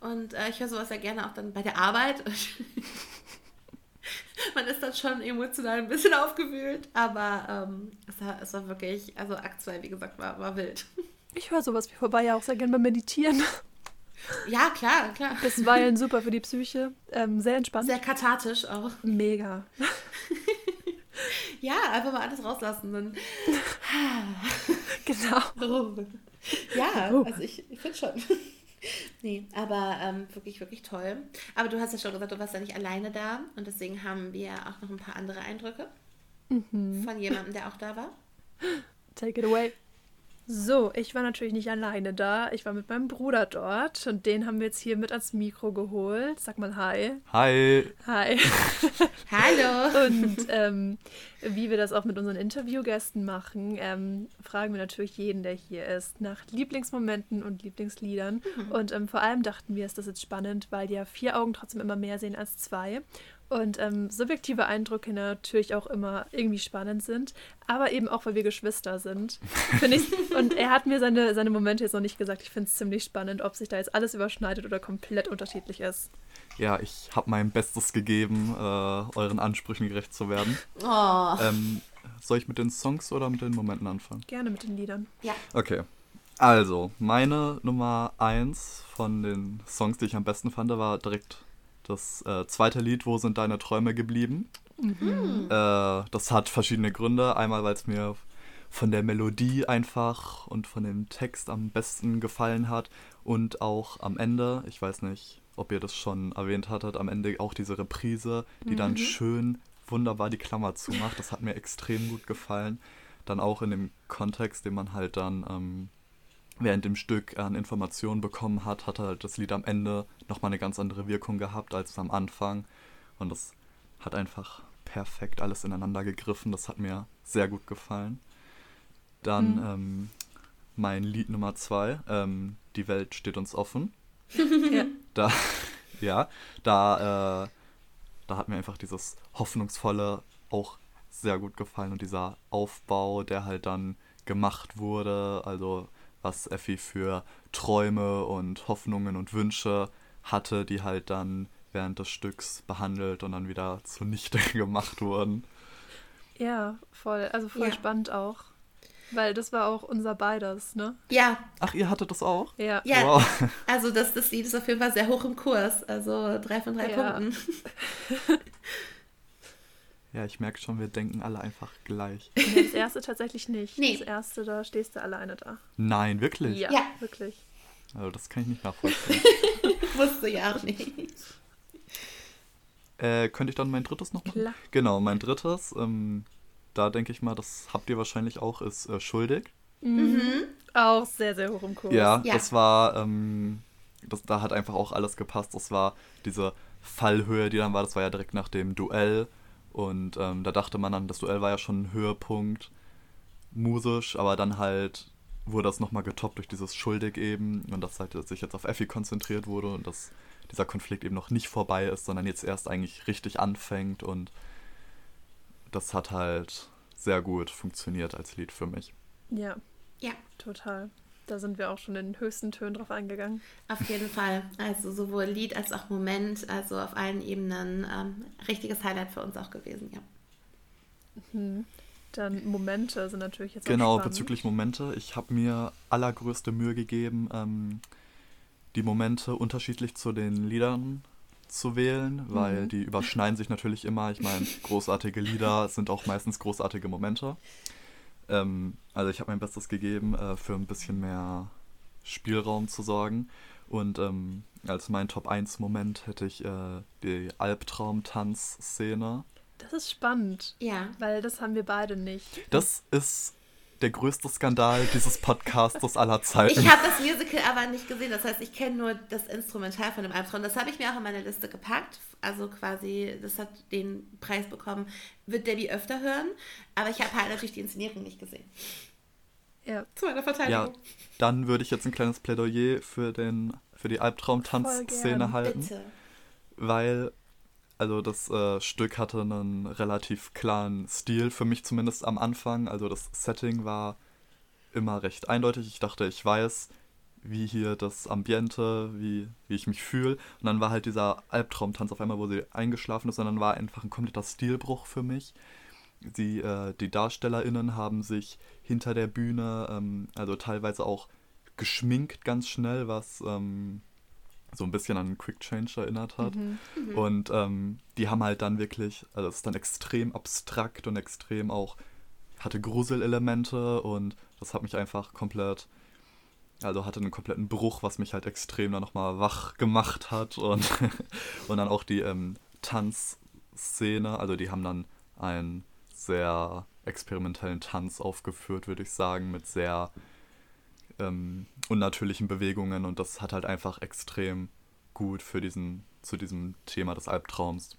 Und äh, ich höre sowas ja gerne auch dann bei der Arbeit. Man ist dann schon emotional ein bisschen aufgewühlt, aber ähm, es, war, es war wirklich, also Akt 2, wie gesagt, war, war wild. Ich höre sowas wie vorbei ja auch sehr gerne beim Meditieren. Ja, klar, klar. Bisweilen super für die Psyche. Ähm, sehr entspannt. Sehr kathartisch auch. Mega. ja, einfach mal alles rauslassen. Dann. genau. Ja, oh. also ich, ich finde schon. Nee, aber ähm, wirklich, wirklich toll. Aber du hast ja schon gesagt, du warst ja nicht alleine da und deswegen haben wir auch noch ein paar andere Eindrücke mhm. von jemandem, der auch da war. Take it away. So, ich war natürlich nicht alleine da. Ich war mit meinem Bruder dort und den haben wir jetzt hier mit ans Mikro geholt. Sag mal Hi. Hi. Hi. Hallo. Und ähm, wie wir das auch mit unseren Interviewgästen machen, ähm, fragen wir natürlich jeden, der hier ist, nach Lieblingsmomenten und Lieblingsliedern. Und ähm, vor allem dachten wir, ist das jetzt spannend, weil ja vier Augen trotzdem immer mehr sehen als zwei. Und ähm, subjektive Eindrücke natürlich auch immer irgendwie spannend sind, aber eben auch, weil wir Geschwister sind. Finde ich. Und er hat mir seine, seine Momente jetzt noch nicht gesagt. Ich finde es ziemlich spannend, ob sich da jetzt alles überschneidet oder komplett unterschiedlich ist. Ja, ich habe mein Bestes gegeben, äh, euren Ansprüchen gerecht zu werden. Oh. Ähm, soll ich mit den Songs oder mit den Momenten anfangen? Gerne mit den Liedern. Ja. Okay. Also, meine Nummer eins von den Songs, die ich am besten fand, war direkt das äh, zweite Lied, Wo sind deine Träume geblieben? Äh, das hat verschiedene Gründe. Einmal, weil es mir von der Melodie einfach und von dem Text am besten gefallen hat und auch am Ende, ich weiß nicht, ob ihr das schon erwähnt hattet, am Ende auch diese Reprise, die dann schön wunderbar die Klammer zumacht. Das hat mir extrem gut gefallen. Dann auch in dem Kontext, den man halt dann ähm, während dem Stück an Informationen bekommen hat, hat halt das Lied am Ende nochmal eine ganz andere Wirkung gehabt als am Anfang. Und das hat einfach perfekt alles ineinander gegriffen. Das hat mir sehr gut gefallen. Dann Mhm. ähm, mein Lied Nummer zwei, ähm, Die Welt steht uns offen. Ja. Da, ja, da, äh, da hat mir einfach dieses Hoffnungsvolle auch sehr gut gefallen und dieser Aufbau, der halt dann gemacht wurde, also was Effi für Träume und Hoffnungen und Wünsche hatte, die halt dann während des Stücks behandelt und dann wieder zunichte gemacht wurden. Ja, voll. Also voll Ja. spannend auch. Weil das war auch unser beides, ne? Ja, Ach, ihr hattet das auch? Ja. ja. Wow. Also das, das Lied ist auf jeden Fall sehr hoch im Kurs. Also drei von drei Ja. Punkten. Ja, ich merke schon, wir denken alle einfach gleich. Nee, das erste tatsächlich nicht. Nee. Das erste, da stehst du alleine da. Nein, wirklich? Ja, Ja. wirklich. Also das kann ich nicht nachvollziehen. Wusste ja auch nicht. Äh, könnte ich dann mein drittes noch machen? Klar. Genau, mein drittes, ähm, da denke ich mal, das habt ihr wahrscheinlich auch, ist äh, Schuldig. Mhm. Auch sehr, sehr hoch im Kurs. Ja, Ja. das war, ähm, das, da hat einfach auch alles gepasst. Das war diese Fallhöhe, die dann war, das war ja direkt nach dem Duell. Und ähm, da dachte man dann, das Duell war ja schon ein Höhepunkt musisch, aber dann halt wurde das nochmal getoppt durch dieses Schuldig eben und dass halt sich jetzt auf Effi konzentriert wurde und dass dieser Konflikt eben noch nicht vorbei ist, sondern jetzt erst eigentlich richtig anfängt und das hat halt sehr gut funktioniert als Lied für mich. Ja, Ja, total. Da sind wir auch schon in den höchsten Tönen drauf eingegangen. auf jeden Fall. Also sowohl Lied als auch Moment, also auf allen Ebenen ähm, richtiges Highlight für uns auch gewesen, ja. Dann Momente sind natürlich jetzt auch Genau, spannend. bezüglich Momente. Ich habe mir allergrößte Mühe gegeben, ähm, die Momente unterschiedlich zu den Liedern zu wählen, weil Mhm. die überschneiden sich natürlich immer. Ich meine, großartige Lieder sind auch meistens großartige Momente. Ähm, also ich habe mein Bestes gegeben, äh, für ein bisschen mehr Spielraum zu sorgen. Und ähm, als mein Top 1 Moment hätte ich äh, die Albtraum-Tanz-Szene. Das ist spannend, Ja. weil das haben wir beide nicht. Das ist der größte Skandal dieses Podcastes aller Zeiten. Ich habe das Musical aber nicht gesehen. Das heißt, ich kenne nur das Instrumental von dem Albtraum. Das habe ich mir auch in meine Liste gepackt. Also quasi, das hat den Preis bekommen. Wird Debbie öfter hören. Aber ich habe halt natürlich die Inszenierung nicht gesehen. Ja, Zu meiner Ja, Verteidigung. dann würde ich jetzt ein kleines Plädoyer für, den, für die Albtraum-Tanzszene halten, Bitte. weil also das äh, Stück hatte einen relativ klaren Stil, für mich zumindest am Anfang. Also das Setting war immer recht eindeutig. Ich dachte, ich weiß, wie hier das Ambiente, wie, wie ich mich fühle. Und dann war halt dieser Albtraumtanz auf einmal, wo sie eingeschlafen ist, und dann war einfach ein kompletter Stilbruch für mich. Die, äh, die DarstellerInnen haben sich hinter der Bühne, ähm, also teilweise auch geschminkt ganz schnell, was ähm, so ein bisschen an Quick Change erinnert hat. Und ähm, die haben halt dann wirklich, also es ist dann extrem abstrakt und extrem auch, hatte Gruselelemente und das hat mich einfach komplett, also hatte einen kompletten Bruch, was mich halt extrem dann nochmal wach gemacht hat und, und dann auch die ähm, Tanzszene, also die haben dann einen sehr experimentellen Tanz aufgeführt, würde ich sagen, mit sehr ähm, unnatürlichen Bewegungen und das hat halt einfach extrem gut für diesen, zu diesem Thema des Albtraums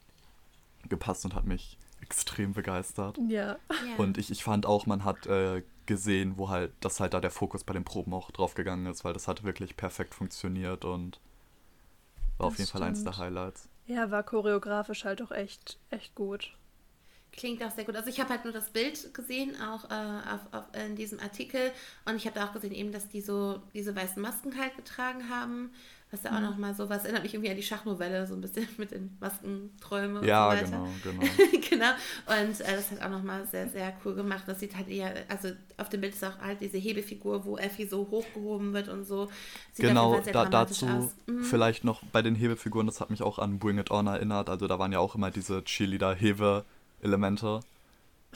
gepasst und hat mich extrem begeistert. Ja. Ja. Und ich, ich fand auch, man hat äh, gesehen, wo halt, dass halt da der Fokus bei den Proben auch drauf gegangen ist, weil das hat wirklich perfekt funktioniert und war auf Das jeden Fall eins der stimmt. Highlights. Ja, war choreografisch halt auch echt, echt gut. Klingt auch sehr gut. Also ich habe halt nur das Bild gesehen, auch äh, auf, auf, in diesem Artikel. Und ich habe da auch gesehen, eben, dass die so diese weißen Masken halt getragen haben. Was da auch noch mal so was erinnert mich irgendwie an die Schachnovelle, so ein bisschen mit den Maskenträumen Ja, und so weiter. genau, genau. genau. Und äh, das hat auch nochmal sehr, sehr cool gemacht. Das sieht halt eher, also auf dem Bild ist auch halt diese Hebefigur, wo Effi so hochgehoben wird und so. Sieht Genau, da, dazu. Mhm. vielleicht noch bei den Hebefiguren, das hat mich auch an Bring It On erinnert. Also da waren ja auch immer diese Cheerleader-Hewe-Elemente.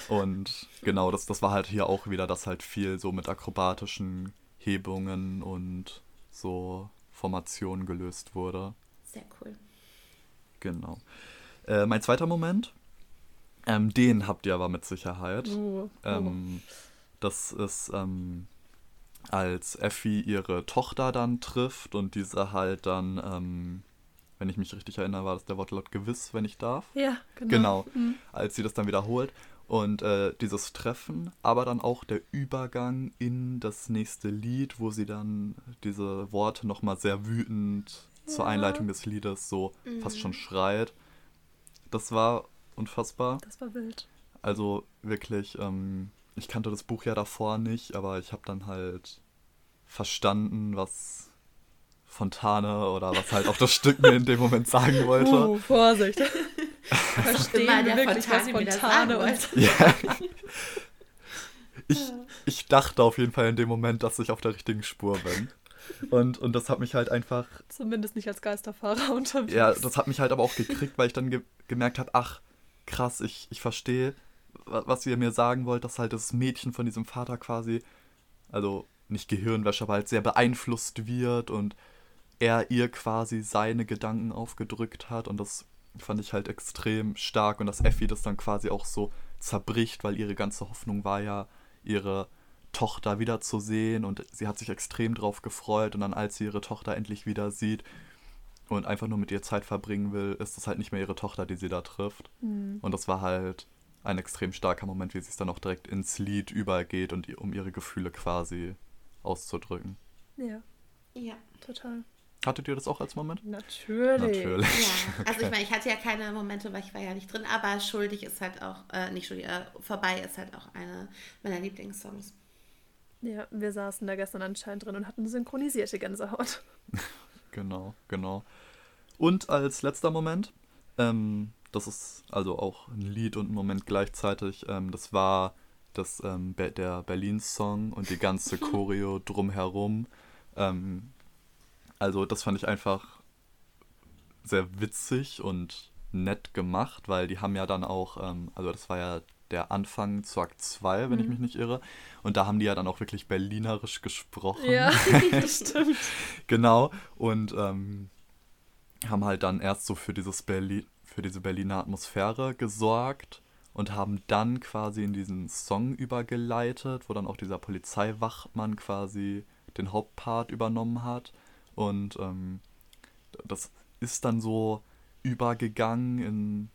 Und genau, das, das war halt hier auch wieder, dass halt viel so mit akrobatischen Hebungen und so Formationen gelöst wurde. Sehr cool. Genau. Äh, mein zweiter Moment, ähm, den habt ihr aber mit Sicherheit. Oh, oh. Ähm, das ist, ähm, als Effi ihre Tochter dann trifft und diese halt dann, ähm, wenn ich mich richtig erinnere, war das der Wortlaut gewiss, wenn ich darf. Ja, genau. Genau, Mhm. als sie das dann wiederholt. Und äh, dieses Treffen, aber dann auch der Übergang in das nächste Lied, wo sie dann diese Worte nochmal sehr wütend zur Ja. Einleitung des Liedes so fast Mhm. schon schreit. Das war unfassbar. Das war wild. Also wirklich, ähm, ich kannte das Buch ja davor nicht, aber ich habe dann halt verstanden, was Fontane oder was halt auch das Stück mir in dem Moment sagen wollte. Uh, Vorsicht. Verstehen der wir wirklich, was Fontane wieder Fontane und... Ja. Ich, ich dachte auf jeden Fall in dem Moment, dass ich auf der richtigen Spur bin. Und, und das hat mich halt einfach, Zumindest nicht als Geisterfahrer unterwegs. ja, das hat mich halt aber auch gekriegt, weil ich dann ge gemerkt habe, ach, krass, ich, ich verstehe, wa- was ihr mir sagen wollt, dass halt das Mädchen von diesem Vater quasi, also nicht Gehirnwäsche, aber halt sehr beeinflusst wird und er ihr quasi seine Gedanken aufgedrückt hat und das fand ich halt extrem stark und dass Effi das dann quasi auch so zerbricht, weil ihre ganze Hoffnung war ja, ihre Tochter wiederzusehen und sie hat sich extrem drauf gefreut und dann als sie ihre Tochter endlich wieder sieht und einfach nur mit ihr Zeit verbringen will, ist das halt nicht mehr ihre Tochter, die sie da trifft. Hm. Und das war halt ein extrem starker Moment, wie sie es dann auch direkt ins Lied übergeht und ihr- um ihre Gefühle quasi auszudrücken. Ja, Ja. total. Hattet ihr das auch als Moment? Natürlich. Natürlich. Ja, also ich meine, ich hatte ja keine Momente, weil ich war ja nicht drin, aber schuldig ist halt auch, äh, nicht schuldig, äh, vorbei ist halt auch einer meiner Lieblingssongs. Ja, wir saßen da gestern anscheinend drin und hatten synchronisierte Gänsehaut. Genau, genau. Und als letzter Moment, ähm, das ist also auch ein Lied und ein Moment gleichzeitig, ähm, das war das, ähm, der Berlin-Song und die ganze Choreo drumherum. Ähm, also das fand ich einfach sehr witzig und nett gemacht, weil die haben ja dann auch, ähm, also das war ja der Anfang zu Akt 2, wenn ich Mhm. mich nicht irre. Und da haben die ja dann auch wirklich berlinerisch gesprochen. Ja, das stimmt. Genau. Und ähm, haben halt dann erst so für dieses Berlin, für diese Berliner Atmosphäre gesorgt und haben dann quasi in diesen Song übergeleitet, wo dann auch dieser Polizeiwachmann quasi den Hauptpart übernommen hat. Und ähm, das ist dann so übergegangen in,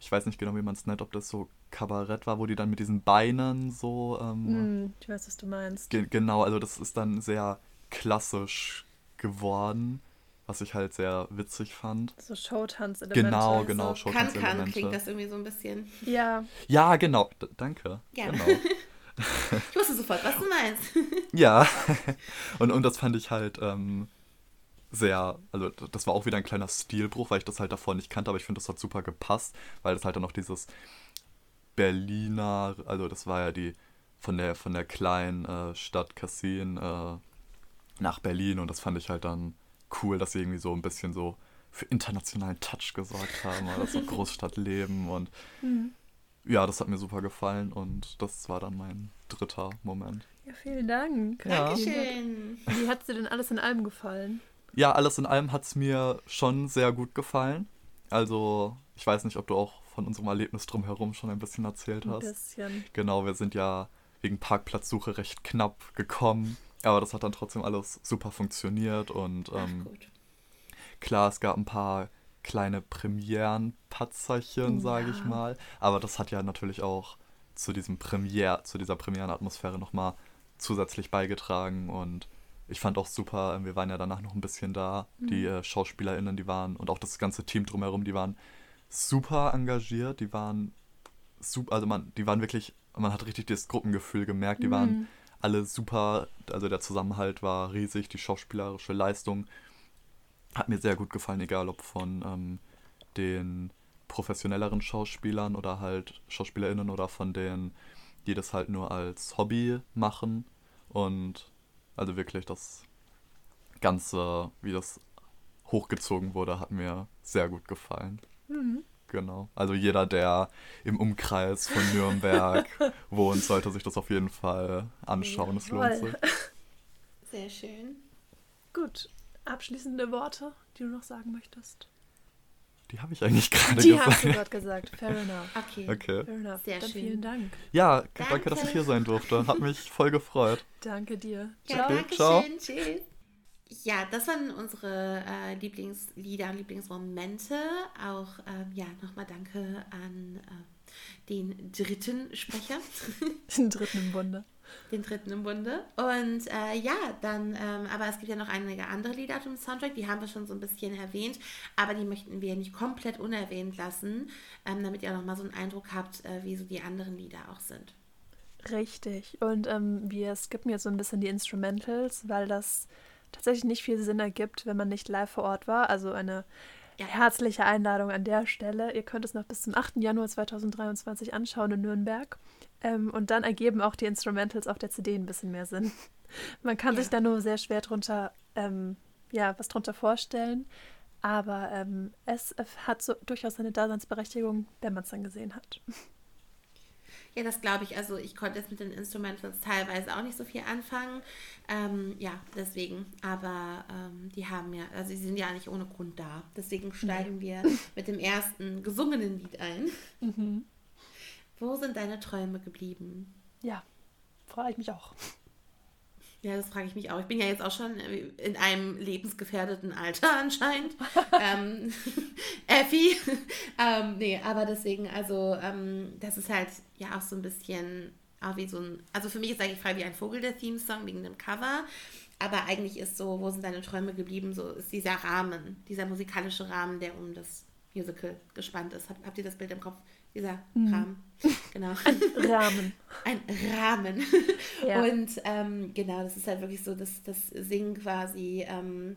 ich weiß nicht genau, wie man es nennt, ob das so Kabarett war, wo die dann mit diesen Beinen so ähm, Hm, ich weiß, was du meinst. Ge genau, also das ist dann sehr klassisch geworden, was ich halt sehr witzig fand. So Showtanz-Elemente. Genau, genau, so kann, kann Showtanz-Elemente. klingt das irgendwie so ein bisschen. Ja, Ja, genau, D danke. Gerne. Genau. Ich wusste sofort, was du meinst. Ja, und, und das fand ich halt ähm, sehr, also das war auch wieder ein kleiner Stilbruch, weil ich das halt davor nicht kannte, aber ich finde, das hat super gepasst, weil das halt dann noch dieses Berliner, also das war ja die von der von der kleinen äh, Stadt Kassin äh, nach Berlin und das fand ich halt dann cool, dass sie irgendwie so ein bisschen so für internationalen Touch gesorgt haben, oder so Großstadtleben und Hm. ja, das hat mir super gefallen und das war dann mein dritter Moment. ja vielen Dank. Ja. Dankeschön. Wie hat dir denn alles in allem gefallen? Ja, alles in allem hat es mir schon sehr gut gefallen. Also, ich weiß nicht, ob du auch von unserem Erlebnis drumherum schon ein bisschen erzählt Ein hast. bisschen. Genau, wir sind ja wegen Parkplatzsuche recht knapp gekommen. aber das hat dann trotzdem alles super funktioniert und ähm, klar, es gab ein paar kleine Premieren-Patzerchen, sage ich mal, aber das hat ja natürlich auch zu diesem Premiere, zu dieser Premierenatmosphäre nochmal zusätzlich beigetragen und ich fand auch super, wir waren ja danach noch ein bisschen da, mhm. die äh, SchauspielerInnen, die waren und auch das ganze Team drumherum, die waren super engagiert, die waren super, also man, die waren wirklich, man hat richtig das Gruppengefühl gemerkt, die mhm. waren alle super, also der Zusammenhalt war riesig, die schauspielerische Leistung hat mir sehr gut gefallen, egal ob von ähm, den professionelleren Schauspielern oder halt SchauspielerInnen oder von denen, die das halt nur als Hobby machen. Und also wirklich das Ganze, wie das hochgezogen wurde, hat mir sehr gut gefallen. Mhm. Genau. Also jeder, der im Umkreis von Nürnberg wohnt, sollte sich das auf jeden Fall anschauen. Es lohnt sich. Sehr schön. Gut. Abschließende Worte, die du noch sagen möchtest? Die habe ich eigentlich gerade gesagt. Die hast du gerade gesagt. Fair enough. Okay. okay. Fair enough. Sehr Dann schön. vielen Dank. Ja, danke. danke. dass ich hier sein durfte. Hat mich voll gefreut. Danke dir. Ja, okay, danke ciao. schön. Tschüss. Ja, das waren unsere äh, Lieblingslieder und Lieblingsmomente. Auch ähm, ja, nochmal danke an äh, den dritten Sprecher. Den dritten im Bunde den dritten im Bunde. Und äh, ja, dann, ähm, aber es gibt ja noch einige andere Lieder zum Soundtrack, die haben wir schon so ein bisschen erwähnt, aber die möchten wir nicht komplett unerwähnt lassen, ähm, damit ihr auch nochmal so einen Eindruck habt, äh, wie so die anderen Lieder auch sind. Richtig. Und ähm, wir skippen jetzt so ein bisschen die Instrumentals, weil das tatsächlich nicht viel Sinn ergibt, wenn man nicht live vor Ort war. Also eine ja. herzliche Einladung an der Stelle. Ihr könnt es noch bis zum 8. Januar 2023 anschauen in Nürnberg. Ähm, und dann ergeben auch die Instrumentals auf der CD ein bisschen mehr Sinn. Man kann ja. sich da nur sehr schwer drunter, ähm, ja, was drunter vorstellen. Aber ähm, es hat so durchaus seine Daseinsberechtigung, wenn man es dann gesehen hat. Ja, das glaube ich. Also ich konnte jetzt mit den Instrumentals teilweise auch nicht so viel anfangen. Ähm, ja, deswegen. Aber ähm, die haben ja, also sie sind ja nicht ohne Grund da. Deswegen steigen nee. wir mit dem ersten gesungenen Lied ein. Mhm. Wo sind deine Träume geblieben? Ja, frage ich mich auch. Ja, das frage ich mich auch. Ich bin ja jetzt auch schon in einem lebensgefährdeten Alter anscheinend. ähm, Effi. ähm, nee, aber deswegen, also, ähm, das ist halt ja auch so ein bisschen, auch wie so ein, also für mich ist eigentlich frei wie ein Vogel der Theme-Song wegen dem Cover. Aber eigentlich ist so, wo sind deine Träume geblieben, so ist dieser Rahmen, dieser musikalische Rahmen, der um das Musical gespannt ist. Habt, habt ihr das Bild im Kopf? dieser mhm. Rahmen. Genau. Ein Rahmen. Ein Rahmen. Ja. Und ähm, genau, das ist halt wirklich so, dass das Singen quasi, ähm,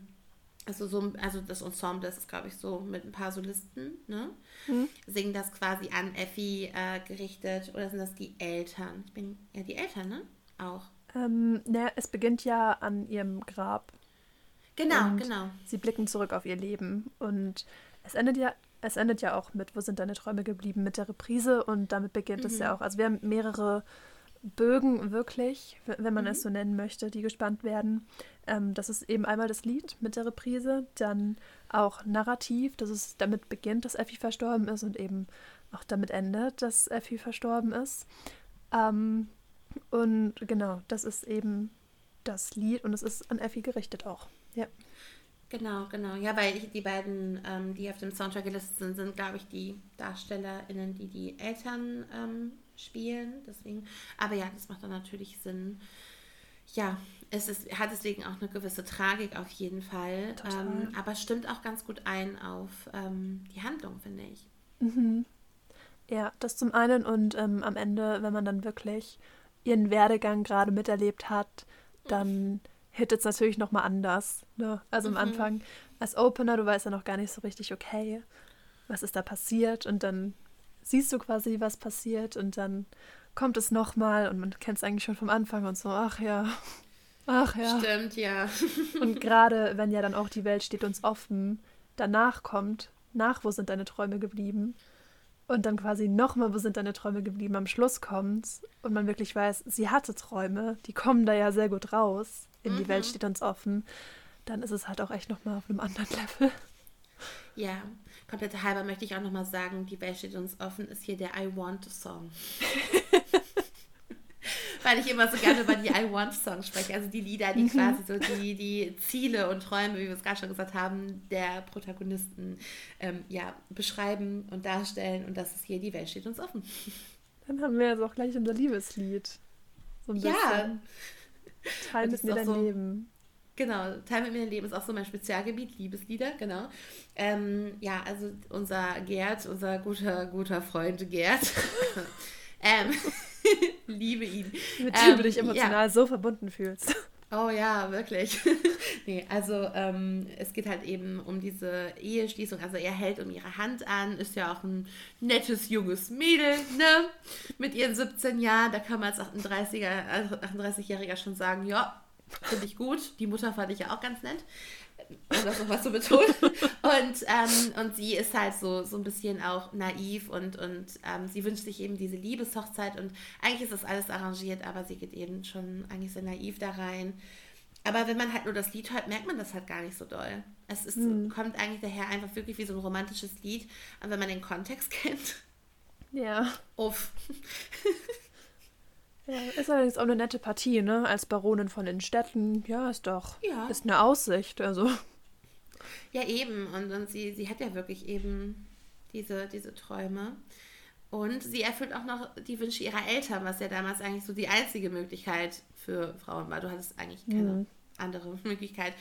also so, also das Ensemble, das ist glaube ich so mit ein paar Solisten, ne? Mhm. Singen das quasi an Effi äh, gerichtet oder sind das die Eltern? Ich bin ja die Eltern, ne? Auch. Ähm, na, es beginnt ja an ihrem Grab. Genau, genau. Sie blicken zurück auf ihr Leben und es endet ja es endet ja auch mit Wo sind deine Träume geblieben mit der Reprise und damit beginnt mhm. es ja auch. Also wir haben mehrere Bögen wirklich, wenn man mhm. es so nennen möchte, die gespannt werden. Ähm, das ist eben einmal das Lied mit der Reprise, dann auch narrativ, dass es damit beginnt, dass Effi verstorben ist und eben auch damit endet, dass Effi verstorben ist. Ähm, und genau, das ist eben das Lied und es ist an Effi gerichtet auch. Ja. Genau, genau. Ja, weil ich, die beiden, ähm, die auf dem Soundtrack gelistet sind, sind, glaube ich, die DarstellerInnen, die die Eltern ähm, spielen. Deswegen, aber ja, das macht dann natürlich Sinn. Ja, es ist, hat deswegen auch eine gewisse Tragik auf jeden Fall. Ähm, aber stimmt auch ganz gut ein auf ähm, die Handlung, finde ich. Mhm. Ja, das zum einen und ähm, am Ende, wenn man dann wirklich ihren Werdegang gerade miterlebt hat, dann. Hittet es natürlich nochmal anders. Ne? Also mhm. am Anfang als Opener, du weißt ja noch gar nicht so richtig, okay, was ist da passiert und dann siehst du quasi, was passiert und dann kommt es nochmal und man kennt es eigentlich schon vom Anfang und so, ach ja, ach ja. Stimmt, ja. und gerade wenn ja dann auch die Welt steht uns offen, danach kommt, nach wo sind deine Träume geblieben und dann quasi nochmal, wo sind deine Träume geblieben, am Schluss kommt und man wirklich weiß, sie hatte Träume, die kommen da ja sehr gut raus in mhm. die Welt mhm. steht uns offen, dann ist es halt auch echt nochmal auf einem anderen Level. Ja, komplett halber möchte ich auch nochmal sagen, die Welt steht uns offen ist hier der I Want Song. weil ich immer so gerne über die I Want Songs spreche, also die Lieder, die Mhm. quasi so die, die Ziele und Träume, wie wir es gerade schon gesagt haben, der Protagonisten ähm, ja, beschreiben und darstellen und das ist hier, die Welt steht uns offen. Dann haben wir jetzt auch gleich unser Liebeslied. So ein Ja. bisschen. Teil Und mit mir dein so- Leben. Genau, Teil mit mir dein Leben ist auch so mein Spezialgebiet, Liebeslieder, genau. Ähm, ja, also unser Gerd, unser guter, guter Freund Gerd, ähm, liebe ihn. Mit Ähm, dem du dich ja. emotional so verbunden fühlst. Oh ja, wirklich. nee, also ähm, es geht halt eben um diese Eheschließung. Also er hält um ihre Hand an, ist ja auch ein nettes junges Mädel, ne? Mit ihren 17 Jahren, da kann man als 38er, äh, 38-Jähriger schon sagen, ja, finde ich gut. Die Mutter fand ich ja auch ganz nett. Um das noch was zu betonen. Und, ähm, und sie ist halt so, so ein bisschen auch naiv und, und ähm, sie wünscht sich eben diese Liebeshochzeit und eigentlich ist das alles arrangiert, aber sie geht eben schon eigentlich sehr naiv da rein. Aber wenn man halt nur das Lied hört, merkt man das halt gar nicht so doll. Es ist, kommt eigentlich daher einfach wirklich wie so ein romantisches Lied. Und wenn man den Kontext kennt, Ja. uff. Ja. Ist allerdings auch eine nette Partie, ne? Als Baronin von den Städten. Ja, ist doch. Ja. Ist eine Aussicht. Also. Ja, eben. Und, und sie, sie hat ja wirklich eben diese, diese Träume. Und sie erfüllt auch noch die Wünsche ihrer Eltern, was ja damals eigentlich so die einzige Möglichkeit für Frauen war. Du hattest eigentlich keine Mhm. andere Möglichkeit.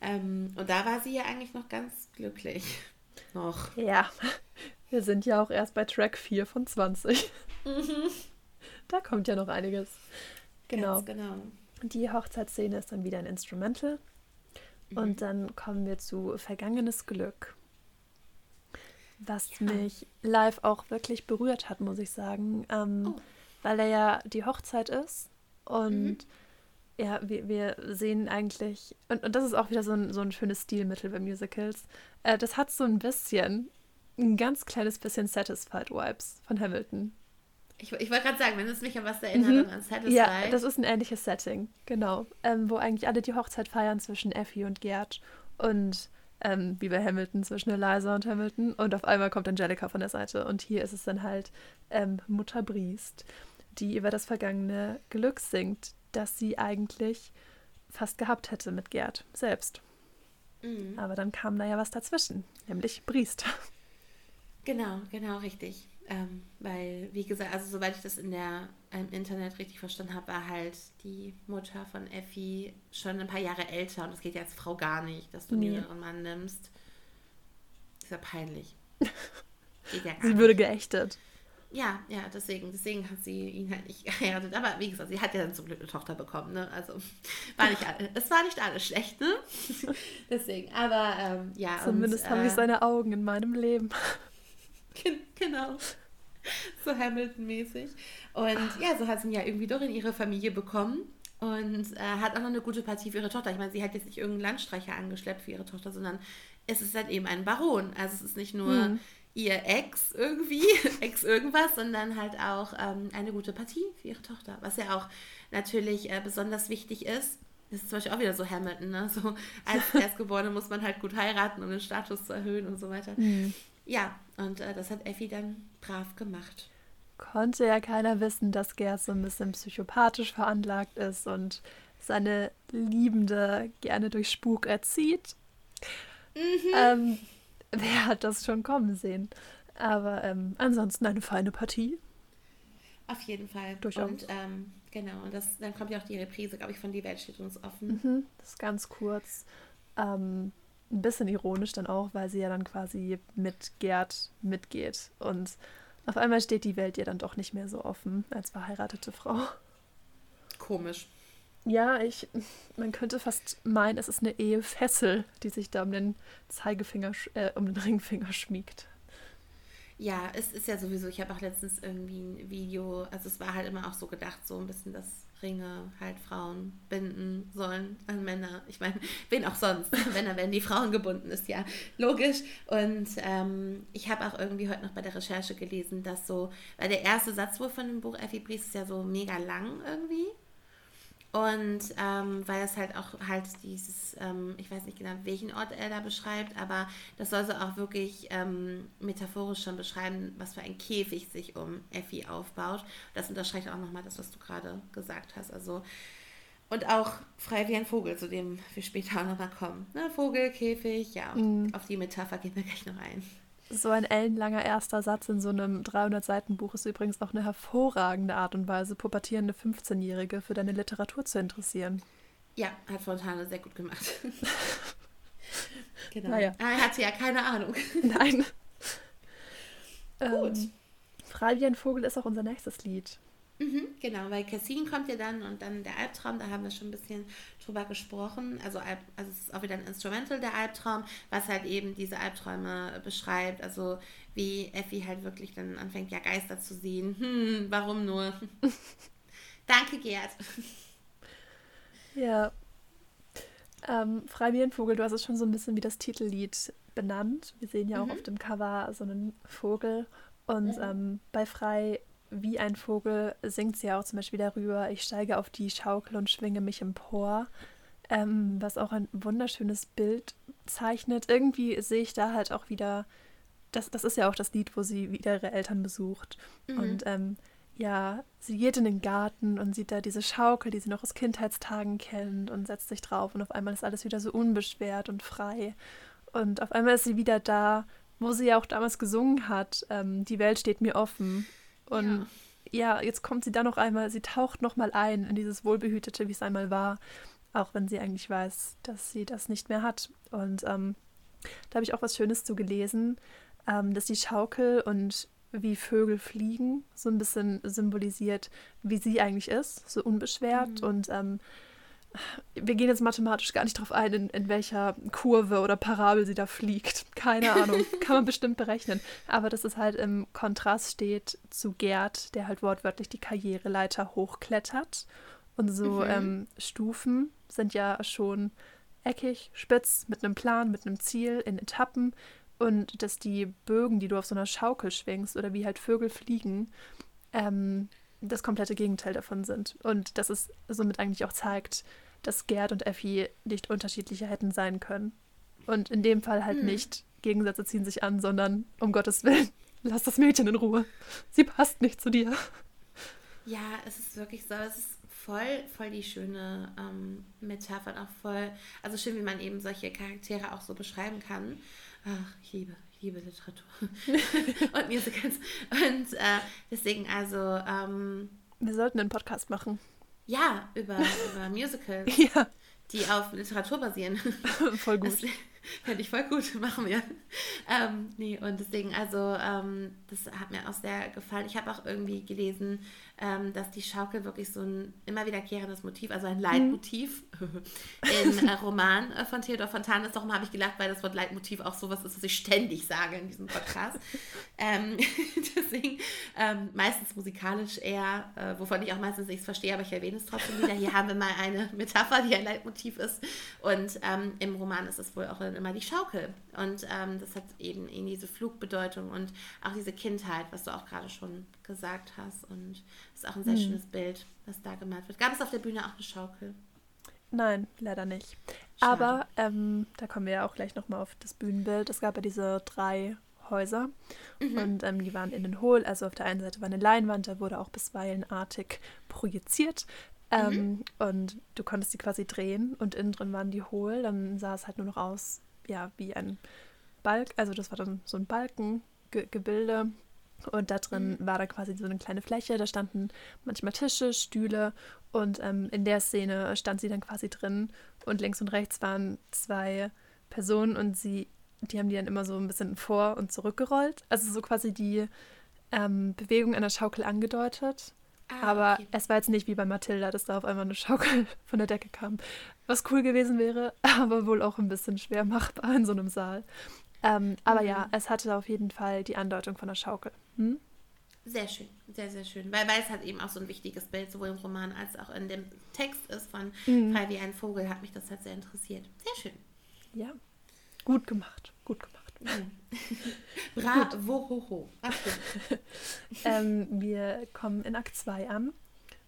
Ähm, und da war sie ja eigentlich noch ganz glücklich. Noch. Ja. Wir sind ja auch erst bei Track 4 von 20. Da kommt ja noch einiges. Genau. Ganz genau. Die Hochzeitsszene ist dann wieder ein Instrumental. Mhm. Und dann kommen wir zu Vergangenes Glück. Was Ja. mich live auch wirklich berührt hat, muss ich sagen. Ähm, Oh. Weil er ja die Hochzeit ist. Und Mhm. ja, wir, wir sehen eigentlich, und, und das ist auch wieder so ein, so ein schönes Stilmittel bei Musicals. Äh, das hat so ein bisschen, ein ganz kleines bisschen Satisfied Vibes von Hamilton. Ich, ich wollte gerade sagen, wenn es mich an was erinnert, Mhm. dann an Satisfied. Ja, das ist ein ähnliches Setting, genau. Ähm, wo eigentlich alle die Hochzeit feiern zwischen Effie und Gerd und ähm, wie bei Hamilton zwischen Eliza und Hamilton. Und auf einmal kommt Angelica von der Seite. Und hier ist es dann halt ähm, Mutter Briest, die über das vergangene Glück singt, das sie eigentlich fast gehabt hätte mit Gerd selbst. Mhm. Aber dann kam da ja was dazwischen, nämlich Briest. Genau, genau, richtig. Ähm, weil, wie gesagt, also soweit ich das in der im Internet richtig verstanden habe, war halt die Mutter von Effi schon ein paar Jahre älter und das geht ja als Frau gar nicht, dass du Nee. einen jüngeren Mann nimmst. Ist ja peinlich. Geht ja Sie würde geächtet. Ja, ja, deswegen, deswegen hat sie ihn halt nicht geheiratet. Aber wie gesagt, sie hat ja dann zum Glück eine Tochter bekommen, ne? Also war nicht alle, es war nicht alles schlecht, ne? deswegen, aber ähm, ja. Zumindest und, habe ich äh, seine Augen in meinem Leben. Gen- Genau. So Hamilton-mäßig. Und ja, so hat sie ihn ja irgendwie doch in ihre Familie bekommen. Und äh, hat auch noch eine gute Partie für ihre Tochter. Ich meine, sie hat jetzt nicht irgendeinen Landstreicher angeschleppt für ihre Tochter, sondern es ist halt eben ein Baron. Also es ist nicht nur Hm. ihr Ex irgendwie, Ex irgendwas, sondern halt auch ähm, eine gute Partie für ihre Tochter. Was ja auch natürlich äh, besonders wichtig ist. Das ist zum Beispiel auch wieder so Hamilton, ne? So als Erstgeborene muss man halt gut heiraten, um den Status zu erhöhen und so weiter. Ja, und äh, das hat Effi dann brav gemacht. konnte ja keiner wissen, dass Gerd so ein bisschen psychopathisch veranlagt ist und seine Liebende gerne durch Spuk erzieht. Ähm, wer hat das schon kommen sehen? Aber ähm, ansonsten eine feine Partie. Auf jeden Fall. Durchaus. Und ähm, genau, und das, dann kommt ja auch die Reprise, glaube ich, von Die Welt steht uns offen. Mhm, das ist ganz kurz. Ähm, ein bisschen ironisch dann auch, weil sie ja dann quasi mit Gerd mitgeht. Und auf einmal steht die Welt ihr dann doch nicht mehr so offen als verheiratete Frau. Komisch. Ja, ich, man könnte fast meinen, es ist eine Ehefessel, die sich da um den Zeigefinger, äh, um den Ringfinger schmiegt. Ja, es ist ja sowieso, ich habe auch letztens irgendwie ein Video, also es war halt immer auch so gedacht, so ein bisschen, dass Ringe halt Frauen binden sollen an Männer. Ich meine, wen auch sonst. Männer werden die Frauen gebunden, ist ja logisch. Und ähm, ich habe auch irgendwie heute noch bei der Recherche gelesen, dass so, weil der erste Satz wohl von dem Buch Effie Briest ist ja so mega lang irgendwie. Und ähm, weil es halt auch halt dieses, ähm, ich weiß nicht genau, welchen Ort er da beschreibt, aber das soll so auch wirklich ähm, metaphorisch schon beschreiben, was für ein Käfig sich um Effi aufbaut. Das unterstreicht auch nochmal das, was du gerade gesagt hast. Also und auch frei wie ein Vogel, zu dem wir später auch nochmal kommen. Ne? Vogel, Käfig, ja, mm. auf die Metapher gehen wir gleich noch ein. So ein ellenlanger erster Satz in so einem 300-Seiten-Buch ist übrigens auch eine hervorragende Art und Weise, pubertierende 15-Jährige für deine Literatur zu interessieren. Ja, hat Fontane sehr gut gemacht. genau. Naja. Ah, er hatte ja keine Ahnung. Nein. Gut. Ähm, Frei wie ein Vogel ist auch unser nächstes Lied. Mhm, genau, weil Cassin kommt ja dann und dann der Albtraum, da haben wir schon ein bisschen drüber gesprochen. Also, also es ist auch wieder ein Instrumental, der Albtraum, was halt eben diese Albträume beschreibt. Also wie Effi halt wirklich dann anfängt, ja Geister zu sehen. Hm, warum nur? Danke, Gerd. Ja. Ähm, Freibienvogel, du hast es schon so ein bisschen wie das Titellied benannt. Wir sehen ja auch mhm. auf dem Cover so einen Vogel. Und mhm. ähm, bei Frei wie ein Vogel singt sie ja auch zum Beispiel darüber, ich steige auf die Schaukel und schwinge mich empor, ähm, was auch ein wunderschönes Bild zeichnet. Irgendwie sehe ich da halt auch wieder, das, das ist ja auch das Lied, wo sie wieder ihre Eltern besucht. Mhm. Und ähm, ja, sie geht in den Garten und sieht da diese Schaukel, die sie noch aus Kindheitstagen kennt und setzt sich drauf und auf einmal ist alles wieder so unbeschwert und frei. Und auf einmal ist sie wieder da, wo sie ja auch damals gesungen hat, ähm, die Welt steht mir offen. Und ja. ja, jetzt kommt sie da noch einmal, sie taucht noch mal ein in dieses Wohlbehütete, wie es einmal war, auch wenn sie eigentlich weiß, dass sie das nicht mehr hat. Und ähm, da habe ich auch was Schönes zu gelesen, ähm, dass die Schaukel und wie Vögel fliegen so ein bisschen symbolisiert, wie sie eigentlich ist, so unbeschwert mhm. und ähm, wir gehen jetzt mathematisch gar nicht drauf ein, in, in welcher Kurve oder Parabel sie da fliegt. Keine Ahnung. Kann man bestimmt berechnen. Aber dass es halt im Kontrast steht zu Gerd, der halt wortwörtlich die Karriereleiter hochklettert. Und so mhm. ähm, Stufen sind ja schon eckig, spitz, mit einem Plan, mit einem Ziel, in Etappen. Und dass die Bögen, die du auf so einer Schaukel schwingst oder wie halt Vögel fliegen, ähm, das komplette Gegenteil davon sind. Und dass es somit eigentlich auch zeigt, dass Gerd und Effi nicht unterschiedlicher hätten sein können. Und in dem Fall halt hm. nicht Gegensätze ziehen sich an, sondern um Gottes Willen, lass das Mädchen in Ruhe. Sie passt nicht zu dir. Ja, es ist wirklich so. Es ist voll, voll die schöne ähm, Metapher und auch voll, also schön, wie man eben solche Charaktere auch so beschreiben kann. Ach, ich liebe, ich liebe Literatur und Musicals. Und äh, deswegen also. Ähm, Wir sollten einen Podcast machen. Ja, über, über Musicals. Ja. Die auf Literatur basieren. Voll gut. Das, Fände ich voll gut, machen wir. Ähm, nee, und deswegen, also, ähm, das hat mir auch sehr gefallen. Ich habe auch irgendwie gelesen, ähm, dass die Schaukel wirklich so ein immer wiederkehrendes Motiv, also ein Leitmotiv mhm. im äh, Roman äh, von Theodor Fontane ist. Darum habe ich gelacht, weil das Wort Leitmotiv auch sowas ist, was ich ständig sage in diesem Podcast. ähm, deswegen ähm, meistens musikalisch eher, äh, wovon ich auch meistens nichts verstehe, aber ich erwähne es trotzdem wieder. Hier haben wir mal eine Metapher, die ein Leitmotiv ist. Und ähm, im Roman ist es wohl auch immer die Schaukel. Und ähm, das hat eben, eben diese Flugbedeutung und auch diese Kindheit, was du auch gerade schon gesagt hast. Und das ist auch ein sehr mhm. schönes Bild, was da gemalt wird. Gab es auf der Bühne auch eine Schaukel? Nein, leider nicht. Schade. Aber ähm, da kommen wir ja auch gleich nochmal auf das Bühnenbild. Es gab ja diese drei Häuser mhm. und ähm, die waren innen hohl. Also auf der einen Seite war eine Leinwand, da wurde auch bisweilen artig projiziert. Ähm, mhm. Und du konntest die quasi drehen und innen drin waren die hohl. Dann sah es halt nur noch aus ja, wie ein Balk, also das war dann so ein Balkengebilde. Und da drin mhm. war da quasi so eine kleine Fläche, da standen manchmal Tische, Stühle und ähm, in der Szene stand sie dann quasi drin und links und rechts waren zwei Personen und sie, die haben die dann immer so ein bisschen vor und zurückgerollt. Also so quasi die ähm, Bewegung einer Schaukel angedeutet. Ah, aber okay. es war jetzt nicht wie bei Mathilda, dass da auf einmal eine Schaukel von der Decke kam. Was cool gewesen wäre, aber wohl auch ein bisschen schwer machbar in so einem Saal. Ähm, aber mhm. ja, es hatte auf jeden Fall die Andeutung von der Schaukel. Hm? Sehr schön, sehr, sehr schön. Weil, weil es halt eben auch so ein wichtiges Bild sowohl im Roman als auch in dem Text ist von mhm. Frei wie ein Vogel, hat mich das halt sehr interessiert. Sehr schön. Ja, gut gemacht, gut gemacht. Bravo, ho, ho. ähm, wir kommen in Akt 2 an.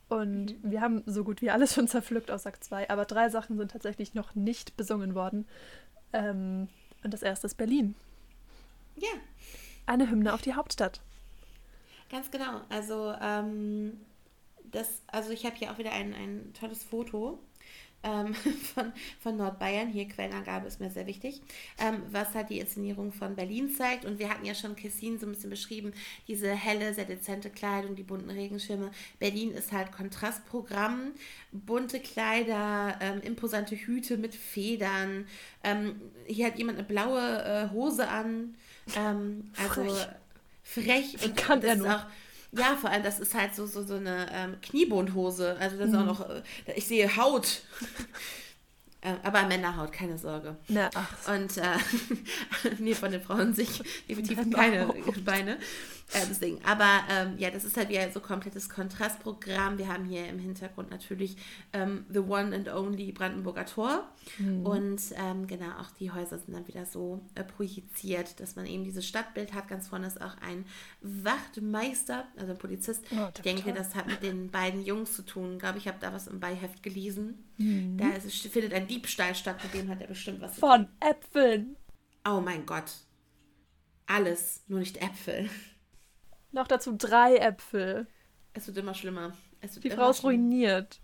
Und mhm. wir haben so gut wie alles schon zerpflückt aus Akt 2, aber drei Sachen sind tatsächlich noch nicht besungen worden. Ähm, und das erste ist Berlin. Ja. Eine Hymne auf die Hauptstadt. Ganz genau. Also, ähm, das, also ich habe hier auch wieder ein, ein tolles Foto ähm, von, von Nordbayern. Hier Quellenangabe ist mir sehr wichtig, ähm, was halt die Inszenierung von Berlin zeigt. Und wir hatten ja schon Kessin so ein bisschen beschrieben, diese helle, sehr dezente Kleidung, die bunten Regenschirme. Berlin ist halt Kontrastprogramm, bunte Kleider, ähm, imposante Hüte mit Federn. Ähm, hier hat jemand eine blaue äh, Hose an. Ähm, also frech, und kann er nur. Ja, vor allem, das ist halt so, so, so eine ähm, Kniebundhose. Also das ist auch mhm. noch, äh, ich sehe Haut. Äh, aber Männerhaut, keine Sorge. Na, ach. Und äh, nee, von den Frauen sich definitiv keine Beine. Äh, deswegen. Aber ähm, ja, das ist halt wieder so komplettes Kontrastprogramm. Wir haben hier im Hintergrund natürlich ähm, The One and Only Brandenburger Tor. Mhm. Und ähm, genau, auch die Häuser sind dann wieder so äh, projiziert, dass man eben dieses Stadtbild hat. Ganz vorne ist auch ein Wachtmeister, also ein Polizist. Oh, ich denke, das hat mit den beiden Jungs zu tun. Ich glaube, ich habe da was im Beiheft gelesen. Mhm. Da ist, findet ein Diebstahl statt, mit dem hat er bestimmt was. Von Äpfeln. Oh mein Gott. Alles, nur nicht Äpfel. Noch dazu drei Äpfel. Es wird immer schlimmer. Wird Die Frau ist ruiniert.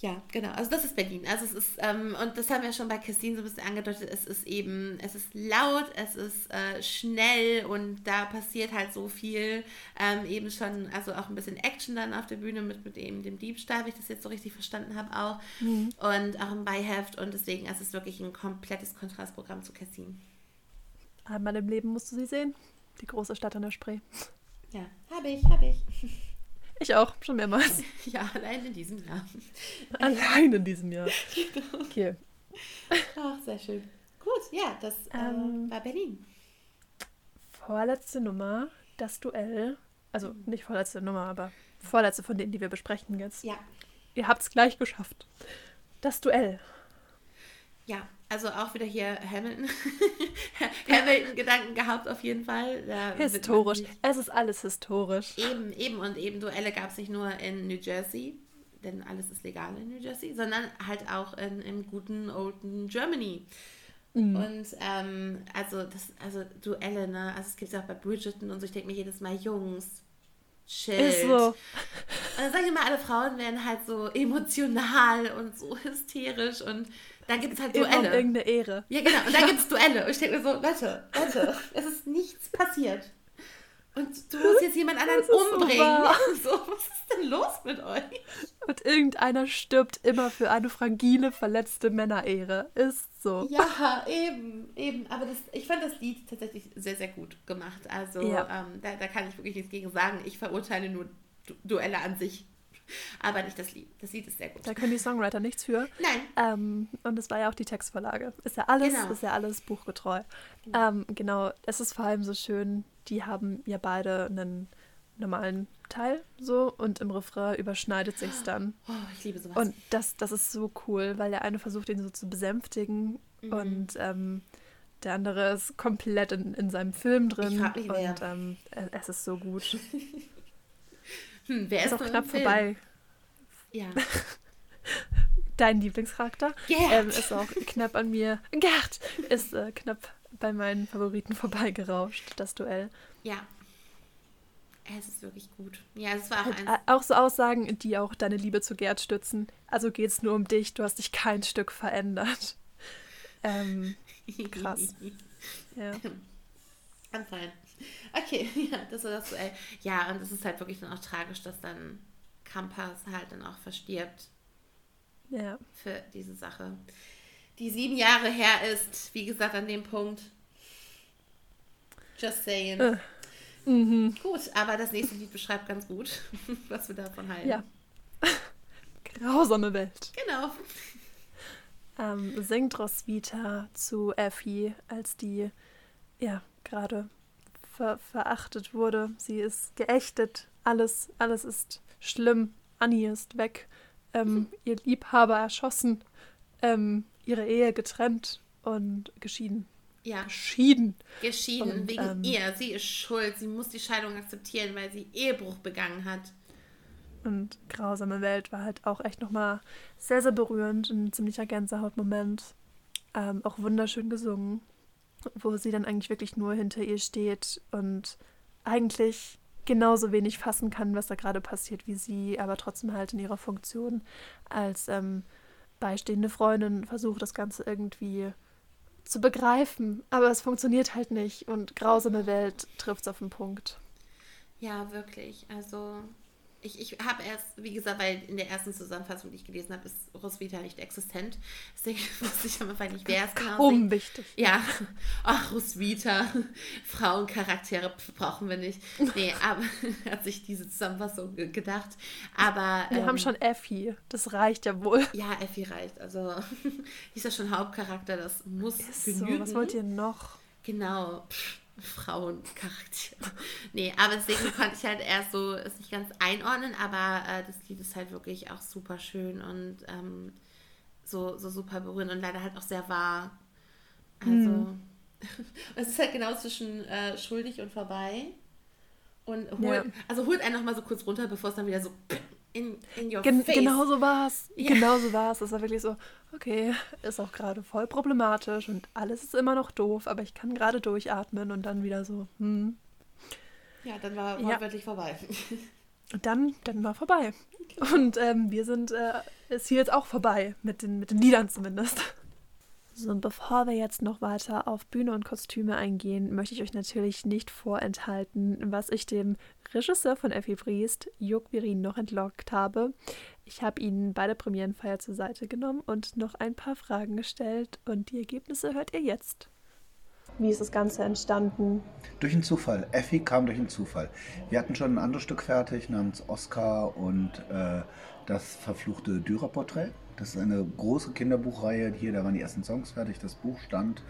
Ja, genau. Also das ist Berlin. Also es ist, ähm, und das haben wir schon bei Christine so ein bisschen angedeutet, es ist eben, es ist laut, es ist äh, schnell und da passiert halt so viel. Ähm, eben schon, also auch ein bisschen Action dann auf der Bühne mit, mit eben dem Diebstahl, wenn ich das jetzt so richtig verstanden habe auch. Mhm. Und auch im Beiheft und deswegen es ist es wirklich ein komplettes Kontrastprogramm zu Cassin. Einmal im Leben musst du sie sehen. Die große Stadt an der Spree. Ja, habe ich, habe ich. Ich auch, schon mehrmals. Ja, allein in diesem Jahr. Allein in diesem Jahr. Genau. Okay. Ach, sehr schön. Gut, ja, das äh, ähm, war Berlin. Vorletzte Nummer, das Duell. Also mhm. nicht vorletzte Nummer, aber vorletzte von denen, die wir besprechen jetzt. Ja. Ihr habt es gleich geschafft. Das Duell. Ja, also auch wieder hier Hamilton. Hamilton-Gedanken gehabt auf jeden Fall. Da historisch. Es ist alles historisch. Eben, eben und eben Duelle gab es nicht nur in New Jersey, denn alles ist legal in New Jersey, sondern halt auch in, im guten olden Germany. Mhm. Und ähm, also das, also Duelle, ne? Also es gibt es auch bei Bridgerton und so, ich denke mir jedes Mal, Jungs, Schild. Ist so. Und dann sage ich immer, alle Frauen werden halt so emotional und so hysterisch und dann gibt es halt Duelle. Um irgendeine Ehre. Ja, genau. Und dann gibt es Duelle. Und ich denke mir so, Leute, Leute, es ist nichts passiert. Und du musst jetzt jemand anderen umbringen. So, so, was ist denn los mit euch? Und irgendeiner stirbt immer für eine fragile, verletzte Männerehre. Ist so. Ja, eben, eben. Aber das, ich fand das Lied tatsächlich sehr, sehr gut gemacht. Also ja. ähm, da, da kann ich wirklich nichts gegen sagen. Ich verurteile nur du Duelle an sich aber nicht das Lied. Das Lied ist sehr gut. Da können die Songwriter nichts für. Nein. Ähm, und es war ja auch die Textvorlage. Ist ja alles, genau. ist ja alles buchgetreu. Genau. Ähm, genau, es ist vor allem so schön, die haben ja beide einen normalen Teil so und im Refrain überschneidet sich dann. Oh, ich liebe sowas. Und das, das ist so cool, weil der eine versucht, ihn so zu besänftigen mhm. und ähm, der andere ist komplett in, in seinem Film drin. Ich frag mich. Und ähm, es ist so gut. Hm, wer ist, ist auch knapp vorbei. Ja. Dein Lieblingscharakter ähm, ist auch knapp an mir. Gerd ist äh, knapp bei meinen Favoriten vorbeigerauscht, das Duell. Ja. Es ist wirklich gut. Ja, es war auch halt, eins. Auch so Aussagen, die auch deine Liebe zu Gerd stützen. Also geht es nur um dich, du hast dich kein Stück verändert. Ähm, krass. ja. Anfallen. Okay, ja, das war das Duell. Ja, und es ist halt wirklich dann auch tragisch, dass dann Kampas halt dann auch verstirbt. Ja. Für diese Sache. Die sieben Jahre her ist, wie gesagt, an dem Punkt. Just saying. Äh. Mhm. Gut, aber das nächste Lied beschreibt ganz gut, was wir davon halten. Ja. Grausame Welt. Genau. Ähm, singt Roswitha zu Effie, als die ja gerade ver verachtet wurde. Sie ist geächtet. Alles, alles ist schlimm. Annie ist weg. Ähm, mhm. Ihr Liebhaber erschossen. Ähm, ihre Ehe getrennt und geschieden. Ja. Geschieden. Geschieden, und, wegen ähm, ihr. Sie ist schuld. Sie muss die Scheidung akzeptieren, weil sie Ehebruch begangen hat. Und Grausame Welt war halt auch echt nochmal sehr, sehr berührend. Ein ziemlicher Gänsehautmoment. Ähm, auch wunderschön gesungen, wo sie dann eigentlich wirklich nur hinter ihr steht und eigentlich genauso wenig fassen kann, was da gerade passiert wie sie, aber trotzdem halt in ihrer Funktion als ähm, beistehende Freundin versucht, das Ganze irgendwie zu begreifen. Aber es funktioniert halt nicht und grausame Welt trifft es auf den Punkt. Ja, wirklich. Also ich, ich habe erst, wie gesagt, weil in der ersten Zusammenfassung, die ich gelesen habe, ist Roswitha nicht existent. Deswegen wusste ich am Anfang nicht, wer es genau ist. wichtig. Ja, ach, Roswitha, Frauencharaktere brauchen wir nicht. Nee, aber hat sich diese Zusammenfassung gedacht. Aber. Wir ähm, haben schon Effi, das reicht ja wohl. Ja, Effi reicht. Also, die ist ja schon Hauptcharakter, das muss ist genügen. So, was wollt ihr noch? Genau. Pff. Frauencharaktere. nee, aber deswegen konnte ich halt erst so es nicht ganz einordnen, aber äh, das Lied ist halt wirklich auch super schön und ähm, so, so super berührend und leider halt auch sehr wahr. Also, hm. es ist halt genau zwischen äh, schuldig und vorbei. Und holt, ja. also holt einen noch mal so kurz runter, bevor es dann wieder so in, in your Gen face. Genau so war es. Ja. Genau so war es. Es war wirklich so, okay, ist auch gerade voll problematisch und alles ist immer noch doof, aber ich kann gerade durchatmen und dann wieder so, hm. Ja, dann war wortwörtlich ja. vorbei. Dann, dann war vorbei. Und ähm, wir sind, äh, ist hier jetzt auch vorbei, mit den, mit den Liedern zumindest. So, und bevor wir jetzt noch weiter auf Bühne und Kostüme eingehen, möchte ich euch natürlich nicht vorenthalten, was ich dem Regisseur von Effi Briest, Jörg Virin, noch entlockt habe. Ich habe ihn bei der Premierenfeier zur Seite genommen und noch ein paar Fragen gestellt und die Ergebnisse hört ihr jetzt. Wie ist das Ganze entstanden? Durch einen Zufall. Effi kam durch einen Zufall. Wir hatten schon ein anderes Stück fertig namens Oscar und äh, das verfluchte Dürerporträt. Das ist eine große Kinderbuchreihe. Hier, da waren die ersten Songs fertig, das Buch stand.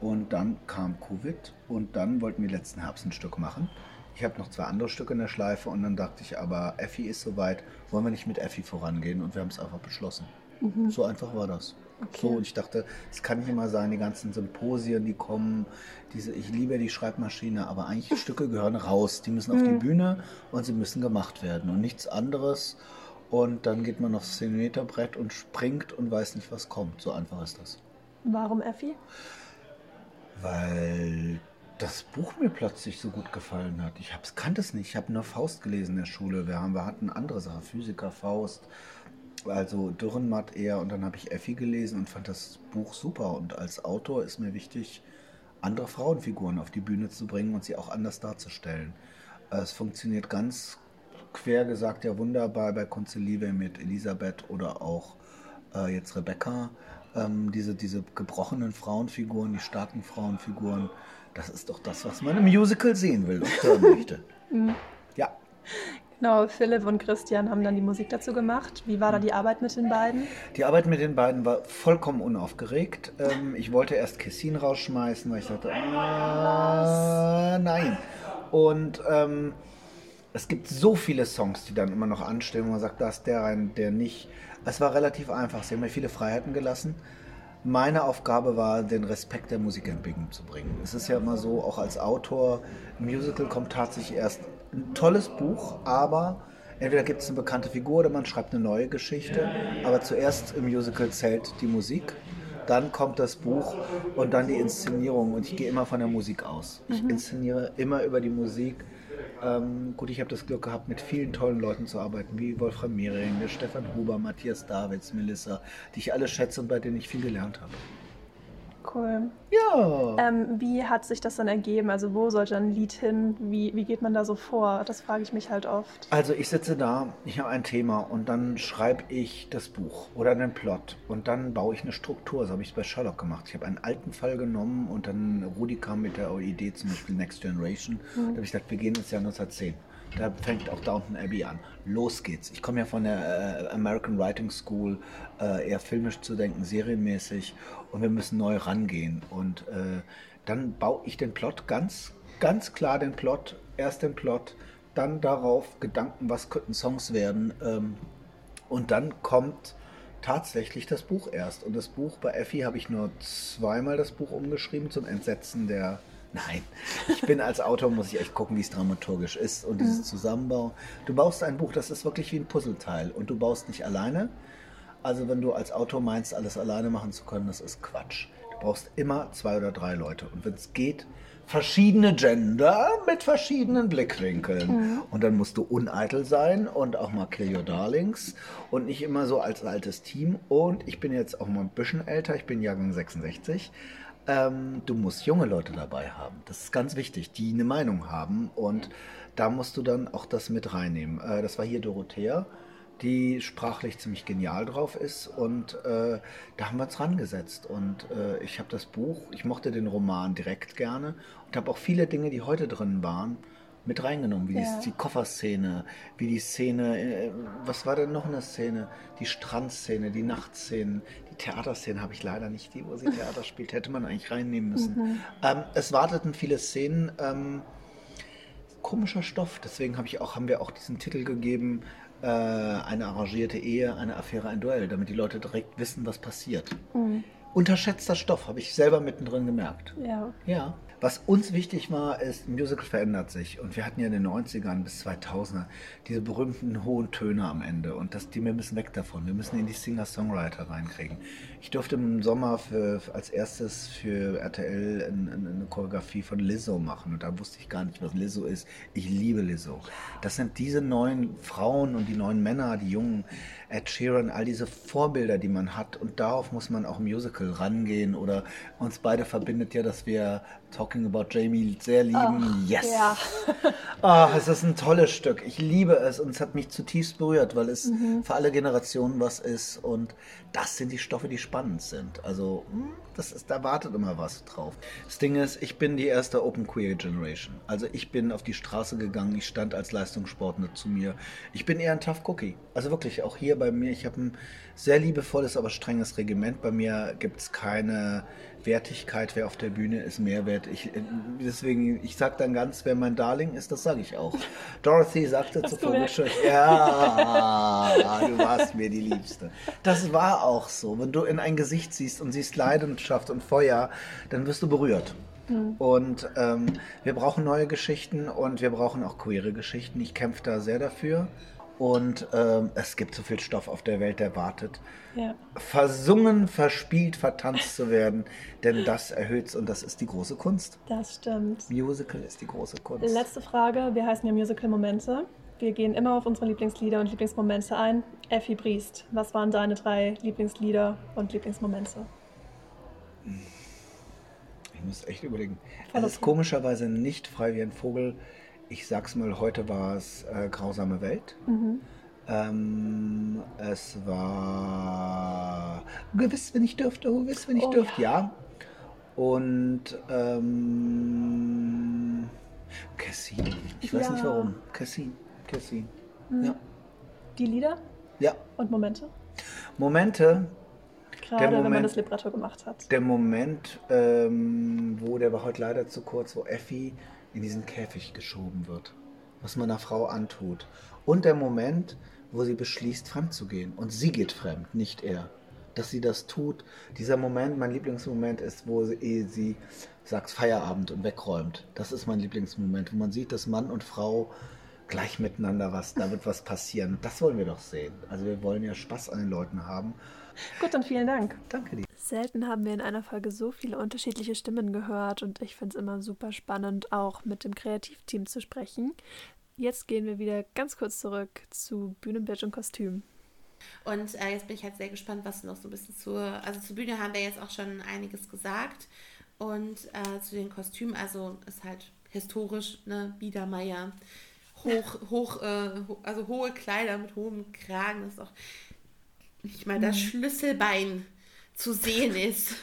Und dann kam Covid und dann wollten wir letzten Herbst ein Stück machen. Ich habe noch zwei andere Stücke in der Schleife und dann dachte ich, aber Effi ist soweit, wollen wir nicht mit Effi vorangehen? Und wir haben es einfach beschlossen. Mhm. So einfach war das. Okay. So, und ich dachte, es kann nicht immer sein, die ganzen Symposien, die kommen, diese, ich liebe die Schreibmaschine, aber eigentlich Stücke gehören raus. Die müssen auf mhm. die Bühne und sie müssen gemacht werden und nichts anderes. Und dann geht man aufs Zentimeterbrett und springt und weiß nicht, was kommt. So einfach ist das. Warum Effi? Weil das Buch mir plötzlich so gut gefallen hat. Ich hab's, kannte es nicht. Ich habe nur Faust gelesen in der Schule. Wir, haben, wir hatten andere Sachen. Physiker, Faust, also Dürrenmatt eher. Und dann habe ich Effi gelesen und fand das Buch super. Und als Autor ist mir wichtig, andere Frauenfiguren auf die Bühne zu bringen und sie auch anders darzustellen. Es funktioniert ganz quer gesagt ja wunderbar bei Konzilive mit Elisabeth oder auch äh, jetzt Rebecca. Ähm, diese, diese gebrochenen Frauenfiguren, die starken Frauenfiguren, das ist doch das, was man im Musical sehen will und hören möchte. Mhm. Ja. Genau, Philipp und Christian haben dann die Musik dazu gemacht. Wie war da die Arbeit mit den beiden? Die Arbeit mit den beiden war vollkommen unaufgeregt. Ähm, ich wollte erst Kessin rausschmeißen, weil ich dachte, ah, nein. Und ähm, es gibt so viele Songs, die dann immer noch anstehen, wo man sagt, da ist der rein, der nicht. Es war relativ einfach. Sie haben mir viele Freiheiten gelassen. Meine Aufgabe war, den Respekt der Musik entgegenzubringen. Es ist ja immer so, auch als Autor, ein Musical kommt tatsächlich erst ein tolles Buch, aber entweder gibt es eine bekannte Figur oder man schreibt eine neue Geschichte. Aber zuerst im Musical zählt die Musik dann kommt das Buch und dann die Inszenierung. Und ich gehe immer von der Musik aus. Ich mhm. inszeniere immer über die Musik. Ähm, gut, ich habe das Glück gehabt, mit vielen tollen Leuten zu arbeiten, wie Wolfram Mehring, Stefan Huber, Matthias Davids, Melissa, die ich alle schätze und bei denen ich viel gelernt habe. Cool. Ja. Ähm, wie hat sich das dann ergeben? Also wo sollte ein Lied hin? Wie, wie geht man da so vor? Das frage ich mich halt oft. Also ich sitze da, ich habe ein Thema und dann schreibe ich das Buch oder einen Plot und dann baue ich eine Struktur. So habe ich es bei Sherlock gemacht. Ich habe einen alten Fall genommen und dann Rudi kam mit der Idee zum Beispiel Next Generation. Mhm. Da habe ich gesagt, wir gehen ins Jahr 1910. Da fängt auch Downton Abbey an. Los geht's. Ich komme ja von der äh, American Writing School, äh, eher filmisch zu denken, serienmäßig. Und wir müssen neu rangehen. Und äh, dann baue ich den Plot ganz, ganz klar den Plot. Erst den Plot, dann darauf Gedanken, was könnten Songs werden. Ähm, und dann kommt tatsächlich das Buch erst. Und das Buch bei Effi habe ich nur zweimal das Buch umgeschrieben zum Entsetzen der Nein, ich bin als Autor, muss ich echt gucken, wie es dramaturgisch ist und dieses Zusammenbau. Du baust ein Buch, das ist wirklich wie ein Puzzleteil und du baust nicht alleine. Also wenn du als Autor meinst, alles alleine machen zu können, das ist Quatsch. Du brauchst immer zwei oder drei Leute und wenn es geht, verschiedene Gender mit verschiedenen Blickwinkeln. Und dann musst du uneitel sein und auch mal kill your darlings und nicht immer so als altes Team. Und ich bin jetzt auch mal ein bisschen älter, ich bin Jahrgang 66. Ähm, du musst junge Leute dabei haben. Das ist ganz wichtig, die eine Meinung haben. Und da musst du dann auch das mit reinnehmen. Äh, das war hier Dorothea, die sprachlich ziemlich genial drauf ist. Und äh, da haben wir uns rangesetzt. Und äh, ich habe das Buch, ich mochte den Roman direkt gerne und habe auch viele Dinge, die heute drin waren, mit reingenommen, wie Ja. die, die Kofferszene, wie die Szene, äh, was war denn noch eine Szene? Die Strandszene, die Nachtszenen, die Theaterszene habe ich leider nicht, die, wo sie Theater spielt, hätte man eigentlich reinnehmen müssen. Ähm, es warteten viele Szenen, ähm, komischer Stoff, deswegen habe ich auch, haben wir auch diesen Titel gegeben, äh, eine arrangierte Ehe, eine Affäre, ein Duell, damit die Leute direkt wissen, was passiert. Unterschätzter Stoff, habe ich selber mittendrin gemerkt. Ja. Ja. Was uns wichtig war, ist, Musical verändert sich. Und wir hatten ja in den 90ern bis 2000er diese berühmten hohen Töne am Ende. Und das, die, wir müssen weg davon. Wir müssen in die Singer-Songwriter reinkriegen. Ich durfte im Sommer für, als erstes für RTL ein- ein- eine Choreografie von Lizzo machen. Und da wusste ich gar nicht, was Lizzo ist. Ich liebe Lizzo. Das sind diese neuen Frauen und die neuen Männer, die jungen Ed Sheeran, all diese Vorbilder, die man hat. Und darauf muss man auch Musical rangehen. Oder uns beide verbindet ja, dass wir Talking About Jamie sehr lieben. yes! ja. Ah, es ist ein tolles Stück. Ich liebe es und es hat mich zutiefst berührt, weil es für alle Generationen was ist. Und das sind die Stoffe, die spannend sind. Also, hm, das ist, da wartet immer was drauf. Das Ding ist, ich bin die erste Open Queer Generation. Also ich bin auf die Straße gegangen, ich stand als Leistungssportler zu mir. Ich bin eher ein Tough Cookie. Also wirklich, auch hier bei mir, ich habe ein sehr liebevolles, aber strenges Regiment. Bei mir gibt es keine Wertigkeit, wer auf der Bühne ist, Mehrwert. Ich, äh, deswegen, ich sag dann ganz, wer mein Darling ist, das sage ich auch. Dorothy sagte zu. Vogelscheuch, ja, du warst mir die Liebste. Das war auch so. Wenn du in ein Gesicht siehst und siehst Leidenschaft und Feuer, dann wirst du berührt. Und ähm, wir brauchen neue Geschichten und wir brauchen auch queere Geschichten. Ich kämpfe da sehr dafür. Und ähm, es gibt so viel Stoff auf der Welt, der wartet ja. versungen, verspielt, vertanzt zu werden, denn das erhöht's und das ist die große Kunst. Das stimmt. Musical ist die große Kunst. Letzte Frage. Wir heißen ja Musical Momente. Wir gehen immer auf unsere Lieblingslieder und Lieblingsmomente ein. Effi Briest, was waren deine drei Lieblingslieder und Lieblingsmomente? Ich muss echt überlegen. Es ist komischerweise nicht frei wie ein Vogel. Ich sag's mal, heute war es äh, Grausame Welt. Mhm. Ähm, es war gewiss, wenn ich dürfte, oh, gewiss, wenn ich Oh, dürfte, ja. Und ähm, Cassin. Ich weiß nicht Ja. warum. Cassin. Cassin. Mhm. Ja. Die Lieder Ja. und Momente? Momente, Gerade wenn man Moment- das Libretto gemacht hat. der Moment, ähm, wo der war heute leider zu kurz, wo Effi in diesen Käfig geschoben wird, was man einer Frau antut. Und der Moment, wo sie beschließt, fremd zu gehen. Und sie geht fremd, nicht er. Dass sie das tut. Dieser Moment, mein Lieblingsmoment ist, wo sie, ehe sie sagt Feierabend und wegräumt. Das ist mein Lieblingsmoment, wo man sieht, dass Mann und Frau gleich miteinander was, da wird was passieren. Das wollen wir doch sehen. Also wir wollen ja Spaß an den Leuten haben. Gut, dann vielen Dank. Danke dir. Selten haben wir in einer Folge so viele unterschiedliche Stimmen gehört und ich finde es immer super spannend, auch mit dem Kreativteam zu sprechen. Jetzt gehen wir wieder ganz kurz zurück zu Bühnenbild und Kostüm. Und äh, jetzt bin ich halt sehr gespannt, was noch so ein bisschen zur, also zur Bühne haben wir jetzt auch schon einiges gesagt. Und äh, zu den Kostümen, also ist halt historisch, ne, Biedermeier, hoch, hoch, äh, ho also hohe Kleider mit hohem Kragen, das ist auch nicht mal das Schlüsselbein zu sehen ist.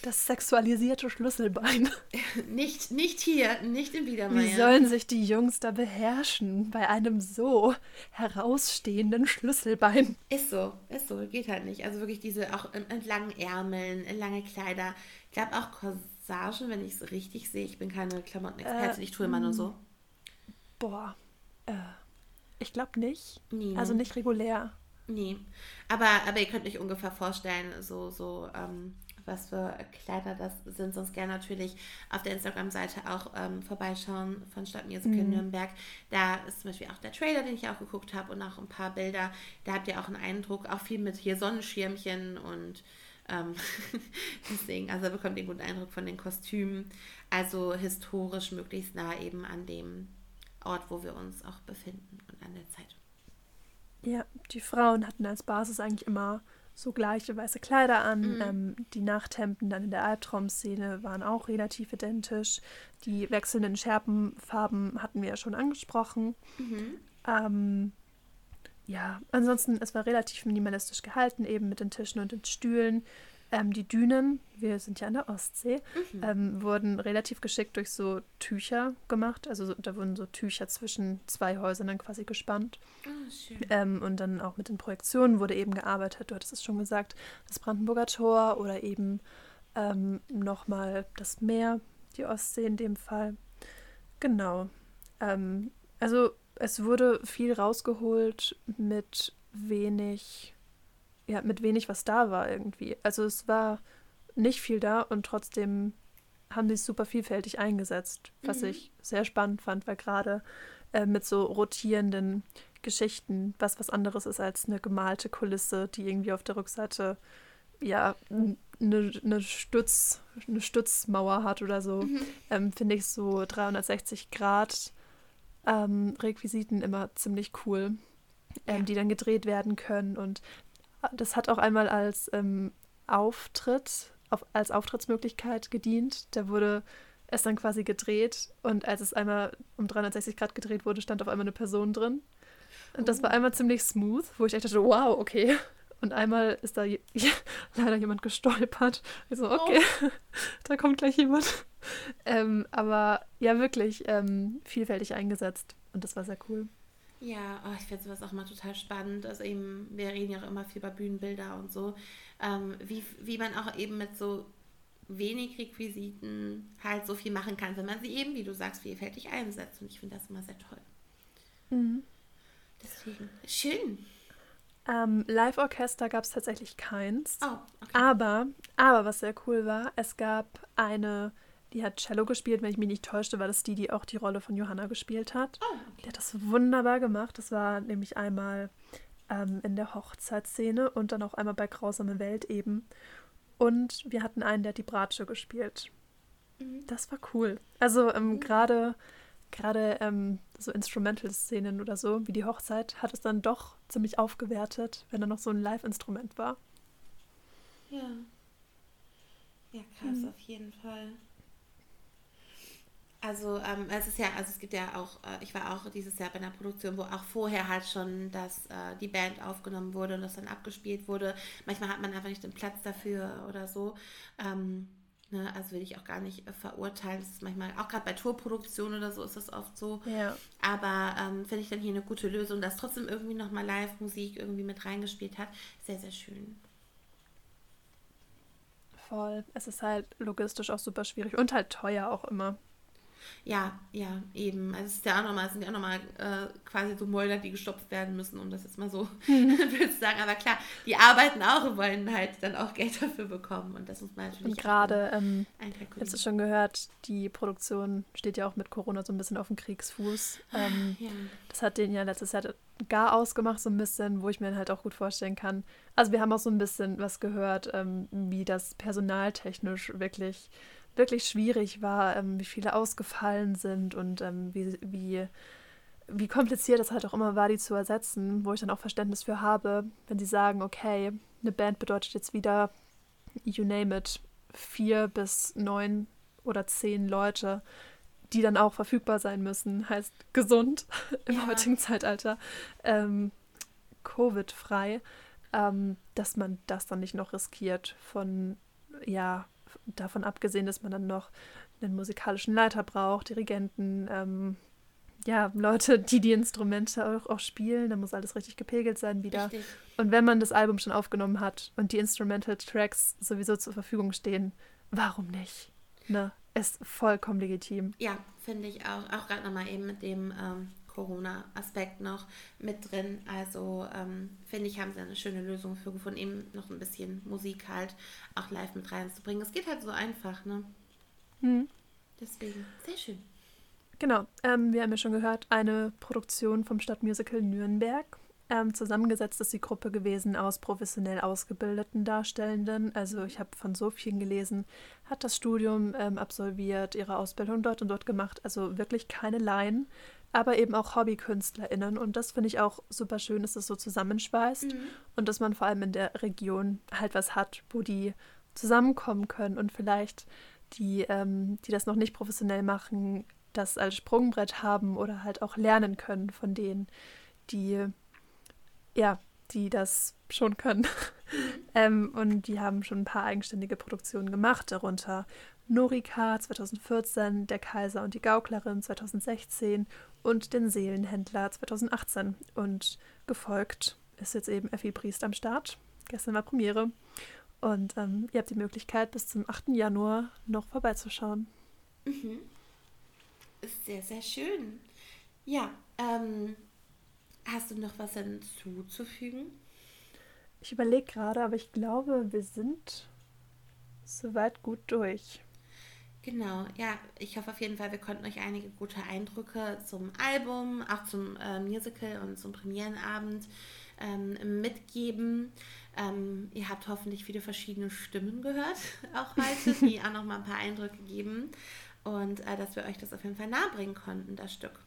Das sexualisierte Schlüsselbein. nicht, nicht hier, nicht im Biedermeier. Wie sollen sich die Jungs da beherrschen bei einem so herausstehenden Schlüsselbein? Ist so, ist so, geht halt nicht. Also wirklich diese auch langen Ärmeln, lange Kleider. Ich glaube auch Corsagen, wenn ich es richtig sehe. Ich bin keine Klamottenexpertin, Äh, ich tue immer nur so. Boah, äh, ich glaube nicht. Nee, ne? Also nicht regulär. Nee. Aber, aber ihr könnt euch ungefähr vorstellen, so, so, ähm, was für Kleider das sind. Sonst gerne natürlich auf der Instagram-Seite auch ähm, vorbeischauen von Stadtmusical mhm. Nürnberg. Da ist zum Beispiel auch der Trailer, den ich auch geguckt habe und auch ein paar Bilder. Da habt ihr auch einen Eindruck, auch viel mit hier Sonnenschirmchen und ähm, deswegen, also bekommt ihr einen guten Eindruck von den Kostümen. Also historisch möglichst nah eben an dem Ort, wo wir uns auch befinden und an der Zeit. Ja, die Frauen hatten als Basis eigentlich immer so gleiche weiße Kleider an. Mhm. Ähm, die Nachthemden dann in der Albtraumszene waren auch relativ identisch. Die wechselnden Schärpenfarben hatten wir ja schon angesprochen. Mhm. Ähm, ja, ansonsten, es war relativ minimalistisch gehalten, eben mit den Tischen und den Stühlen. Ähm, die Dünen, wir sind ja an der Ostsee, mhm. ähm, wurden relativ geschickt durch so Tücher gemacht. Also da wurden so Tücher zwischen zwei Häusern dann quasi gespannt. Oh, ähm, und dann auch mit den Projektionen wurde eben gearbeitet. Du hattest es schon gesagt, das Brandenburger Tor oder eben ähm, nochmal das Meer, die Ostsee in dem Fall. Genau. Ähm, also es wurde viel rausgeholt mit wenig ja, mit wenig, was da war irgendwie. Also es war nicht viel da und trotzdem haben sie es super vielfältig eingesetzt, was mhm. ich sehr spannend fand, weil gerade äh, mit so rotierenden Geschichten, was was anderes ist als eine gemalte Kulisse, die irgendwie auf der Rückseite ja eine, eine, Stütz, eine Stützmauer hat oder so, mhm. ähm, finde ich so 360 Grad ähm, Requisiten immer ziemlich cool, ähm, ja. die dann gedreht werden können und das hat auch einmal als ähm, Auftritt, auf, als Auftrittsmöglichkeit gedient. Da wurde es dann quasi gedreht und als es einmal um 360 Grad gedreht wurde, stand auf einmal eine Person drin. Und das war oh. einmal ziemlich smooth, wo ich echt dachte, wow, okay. Und einmal ist da je leider jemand gestolpert. Ich so, okay, oh. da kommt gleich jemand. Ähm, aber ja, wirklich ähm, vielfältig eingesetzt. Und das war sehr cool. Ja, oh, ich finde sowas auch mal total spannend. Also eben, wir reden ja auch immer viel über Bühnenbilder und so. Ähm, wie, wie man auch eben mit so wenig Requisiten halt so viel machen kann, wenn man sie eben, wie du sagst, vielfältig einsetzt. Und ich finde das immer sehr toll. Mhm. Deswegen, schön. Ähm, Live-Orchester gab es tatsächlich keins. Oh, okay. Aber, aber was sehr cool war, es gab eine die hat Cello gespielt, wenn ich mich nicht täuschte, war das die, die auch die Rolle von Johanna gespielt hat. Oh, okay. Die hat das wunderbar gemacht. Das war nämlich einmal ähm, in der Hochzeitsszene und dann auch einmal bei Grausame Welt eben. Und wir hatten einen, der hat die Bratsche gespielt. Mhm. Das war cool. Also ähm, mhm. gerade gerade ähm, so Instrumental-Szenen oder so, wie die Hochzeit, hat es dann doch ziemlich aufgewertet, wenn da noch so ein Live-Instrument war. Ja. Ja, krass, mhm. auf jeden Fall. Also ähm, es ist ja, also es gibt ja auch, äh, ich war auch dieses Jahr bei einer Produktion, wo auch vorher halt schon dass äh, die Band aufgenommen wurde und das dann abgespielt wurde. Manchmal hat man einfach nicht den Platz dafür oder so. Ähm, ne, also will ich auch gar nicht äh, verurteilen. Das ist manchmal, auch gerade bei Tourproduktionen oder so ist das oft so. Ja. Aber ähm, finde ich dann hier eine gute Lösung, dass trotzdem irgendwie nochmal Live-Musik irgendwie mit reingespielt hat. Sehr, sehr schön. Voll. Es ist halt logistisch auch super schwierig und halt teuer auch immer. Ja, ja, eben. Also es ist ja auch nochmal, es sind ja auch nochmal äh, quasi so Mäuler, die gestopft werden müssen, um das jetzt mal so zu sagen. Aber klar, die arbeiten auch und wollen halt dann auch Geld dafür bekommen. Und das muss man natürlich. Und gerade, ähm, jetzt schon gehört, die Produktion steht ja auch mit Corona so ein bisschen auf dem Kriegsfuß. Ähm, ja. Das hat den ja letztes Jahr gar ausgemacht, so ein bisschen, wo ich mir halt auch gut vorstellen kann. Also wir haben auch so ein bisschen was gehört, ähm, wie das personaltechnisch wirklich wirklich schwierig war, ähm, wie viele ausgefallen sind und ähm, wie, wie, wie kompliziert es halt auch immer war, die zu ersetzen, wo ich dann auch Verständnis für habe, wenn sie sagen, okay, eine Band bedeutet jetzt wieder, you name it, vier bis neun oder zehn Leute, die dann auch verfügbar sein müssen, heißt gesund im ja. heutigen Zeitalter, ähm, Covid-frei, ähm, dass man das dann nicht noch riskiert von, ja, davon abgesehen, dass man dann noch einen musikalischen Leiter braucht, Dirigenten, ähm, ja, Leute, die die Instrumente auch, auch spielen, da muss alles richtig gepegelt sein wieder. Richtig. Und wenn man das Album schon aufgenommen hat und die Instrumental Tracks sowieso zur Verfügung stehen, warum nicht? Ne? Ist vollkommen legitim. Ja, finde ich auch. Auch gerade nochmal eben mit dem ähm, Corona-Aspekt noch mit drin. Also ähm, finde ich, haben sie eine schöne Lösung für gefunden, eben noch ein bisschen Musik halt auch live mit reinzubringen. Es geht halt so einfach, ne? Hm. Deswegen, sehr schön. Genau, ähm, wir haben ja schon gehört, eine Produktion vom Stadtmusical Nürnberg. Ähm, zusammengesetzt ist die Gruppe gewesen aus professionell ausgebildeten Darstellenden. Also ich habe von so vielen gelesen, hat das Studium ähm, absolviert, ihre Ausbildung dort und dort gemacht. Also wirklich keine Laien, aber eben auch HobbykünstlerInnen. Und das finde ich auch super schön, dass das so zusammenschweißt Mhm. und dass man vor allem in der Region halt was hat, wo die zusammenkommen können und vielleicht die, ähm, die das noch nicht professionell machen, das als Sprungbrett haben oder halt auch lernen können von denen, die ja, die das schon können. ähm, und die haben schon ein paar eigenständige Produktionen gemacht, darunter Norika 2014, Der Kaiser und die Gauklerin 2016 und Den Seelenhändler 2018. Und gefolgt ist jetzt eben Effi Priest am Start. Gestern war Premiere. Und ähm, ihr habt die Möglichkeit, bis zum 8. Januar noch vorbeizuschauen. Mhm. Ist sehr, sehr schön. Ja, ähm, hast du noch was hinzuzufügen? Ich überlege gerade, aber ich glaube, wir sind soweit gut durch. Genau, ja, ich hoffe auf jeden Fall, wir konnten euch einige gute Eindrücke zum Album, auch zum äh, Musical und zum Premierenabend ähm, mitgeben. Ähm, ihr habt hoffentlich viele verschiedene Stimmen gehört, auch heute, die auch nochmal ein paar Eindrücke geben. Und äh, dass wir euch das auf jeden Fall nahebringen konnten, das Stück.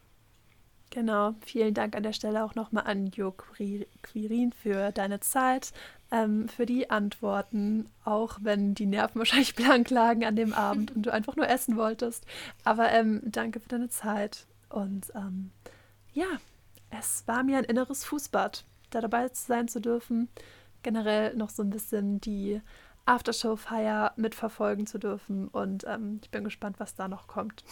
Genau, vielen Dank an der Stelle auch nochmal an Jo Quiri- Quirin für deine Zeit, ähm, für die Antworten, auch wenn die Nerven wahrscheinlich blank lagen an dem Abend und du einfach nur essen wolltest. Aber ähm, danke für deine Zeit. Und ähm, ja, es war mir ein inneres Fußbad, da dabei sein zu dürfen, generell noch so ein bisschen die Aftershow-Feier mitverfolgen zu dürfen. Und ähm, ich bin gespannt, was da noch kommt.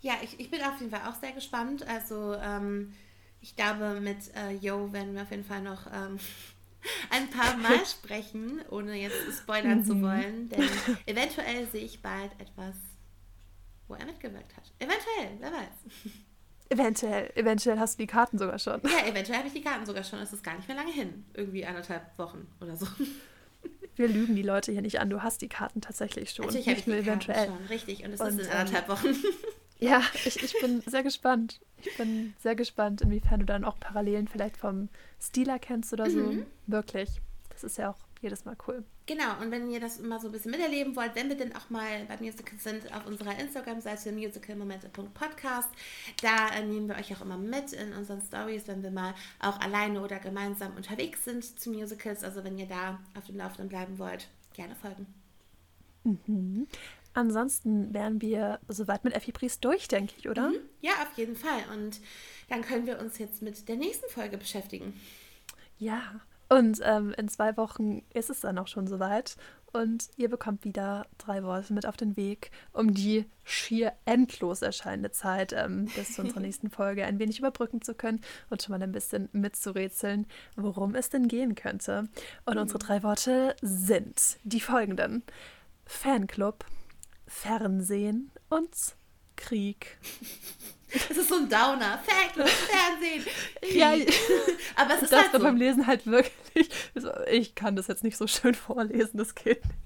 Ja, ich, ich bin auf jeden Fall auch sehr gespannt. Also ähm, ich glaube, mit äh, Yo werden wir auf jeden Fall noch ähm, ein paar Mal sprechen, ohne jetzt spoilern zu wollen. Denn eventuell sehe ich bald etwas, wo er mitgewirkt hat. Eventuell, wer weiß. Eventuell, eventuell hast du die Karten sogar schon. Ja, eventuell habe ich die Karten sogar schon. Es ist gar nicht mehr lange hin. Irgendwie anderthalb Wochen oder so. Wir lügen die Leute hier nicht an. Du hast die Karten tatsächlich schon. Natürlich habe ich die nur Karten eventuell. schon, richtig. Und es ist in ähm, anderthalb Wochen. Ja, ich, ich bin sehr gespannt. Ich bin sehr gespannt, inwiefern du dann auch Parallelen vielleicht vom Stil erkennst oder so. Mhm. Wirklich. Das ist ja auch jedes Mal cool. Genau, und wenn ihr das mal so ein bisschen miterleben wollt, wenn wir denn auch mal bei Musicals sind, auf unserer Instagram-Seite musicalmomente.podcast, da äh, nehmen wir euch auch immer mit in unseren Stories, wenn wir mal auch alleine oder gemeinsam unterwegs sind zu Musicals. Also wenn ihr da auf dem Laufenden bleiben wollt, gerne folgen. Ansonsten wären wir soweit mit Effi Priest durch, denke ich, oder? Mhm. Ja, auf jeden Fall. Und dann können wir uns jetzt mit der nächsten Folge beschäftigen. Ja. Und ähm, in zwei Wochen ist es dann auch schon soweit. Und ihr bekommt wieder drei Worte mit auf den Weg, um die schier endlos erscheinende Zeit ähm, bis zu unserer nächsten Folge ein wenig überbrücken zu können und schon mal ein bisschen mitzurätseln, worum es denn gehen könnte. Und unsere drei Worte sind die folgenden: Fanclub, Fernsehen und Krieg. Das ist so ein Downer. Fanclub, Fernsehen. Ja, Aber es ist das halt so. beim Lesen halt wirklich. Ich kann das jetzt nicht so schön vorlesen, das geht nicht.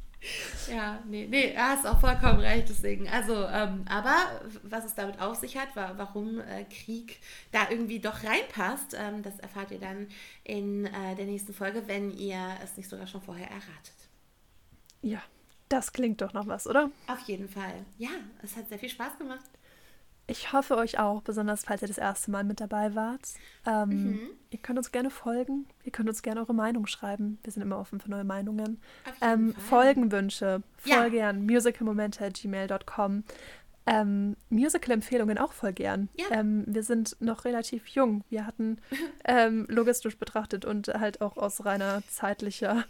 Ja, nee, nee, er hast auch vollkommen recht, deswegen. Also, ähm, aber was es damit auf sich hat, wa warum äh, Krieg da irgendwie doch reinpasst, ähm, das erfahrt ihr dann in äh, der nächsten Folge, wenn ihr es nicht sogar schon vorher erratet. Ja, das klingt doch noch was, oder? Auf jeden Fall. Ja, es hat sehr viel Spaß gemacht. Ich hoffe euch auch, besonders falls ihr das erste Mal mit dabei wart. Ähm, Mhm. Ihr könnt uns gerne folgen. Ihr könnt uns gerne eure Meinung schreiben. Wir sind immer offen für neue Meinungen. Ähm. Folgenwünsche, Ja. voll gern. musicalmomente.gmail.com. Ähm, Musical-Empfehlungen auch voll gern. Ja. Ähm, wir sind noch relativ jung. Wir hatten ähm, logistisch betrachtet und halt auch aus reiner zeitlicher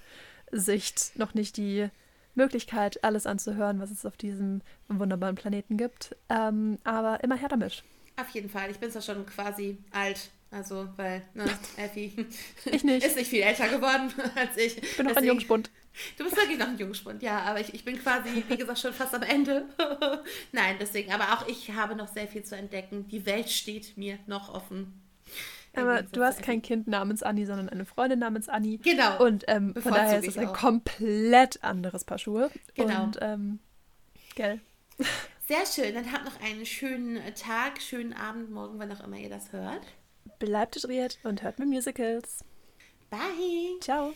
Sicht noch nicht die Möglichkeit, alles anzuhören, was es auf diesem wunderbaren Planeten gibt. Ähm, aber immer her damit. Auf jeden Fall. Ich bin zwar schon quasi alt, Also, weil, ne, Effi Ich nicht. ist nicht viel älter geworden als ich. Ich bin noch ein Jungspund. Du bist wirklich noch ein Jungspund, ja, aber ich, ich bin quasi, wie gesagt, schon fast am Ende. Nein, deswegen, aber auch ich habe noch sehr viel zu entdecken. Die Welt steht mir noch offen. Aber du hast kein. Kind namens Anni, sondern eine Freundin namens Anni. Genau. Und ähm, von daher ist es ein auch. komplett anderes Paar Schuhe. Genau. Und, ähm, gell. Sehr schön, dann habt noch einen schönen Tag, schönen Abend, morgen, wann auch immer ihr das hört. Bleibt hydriert und hört mir Musicals. Bye! Ciao.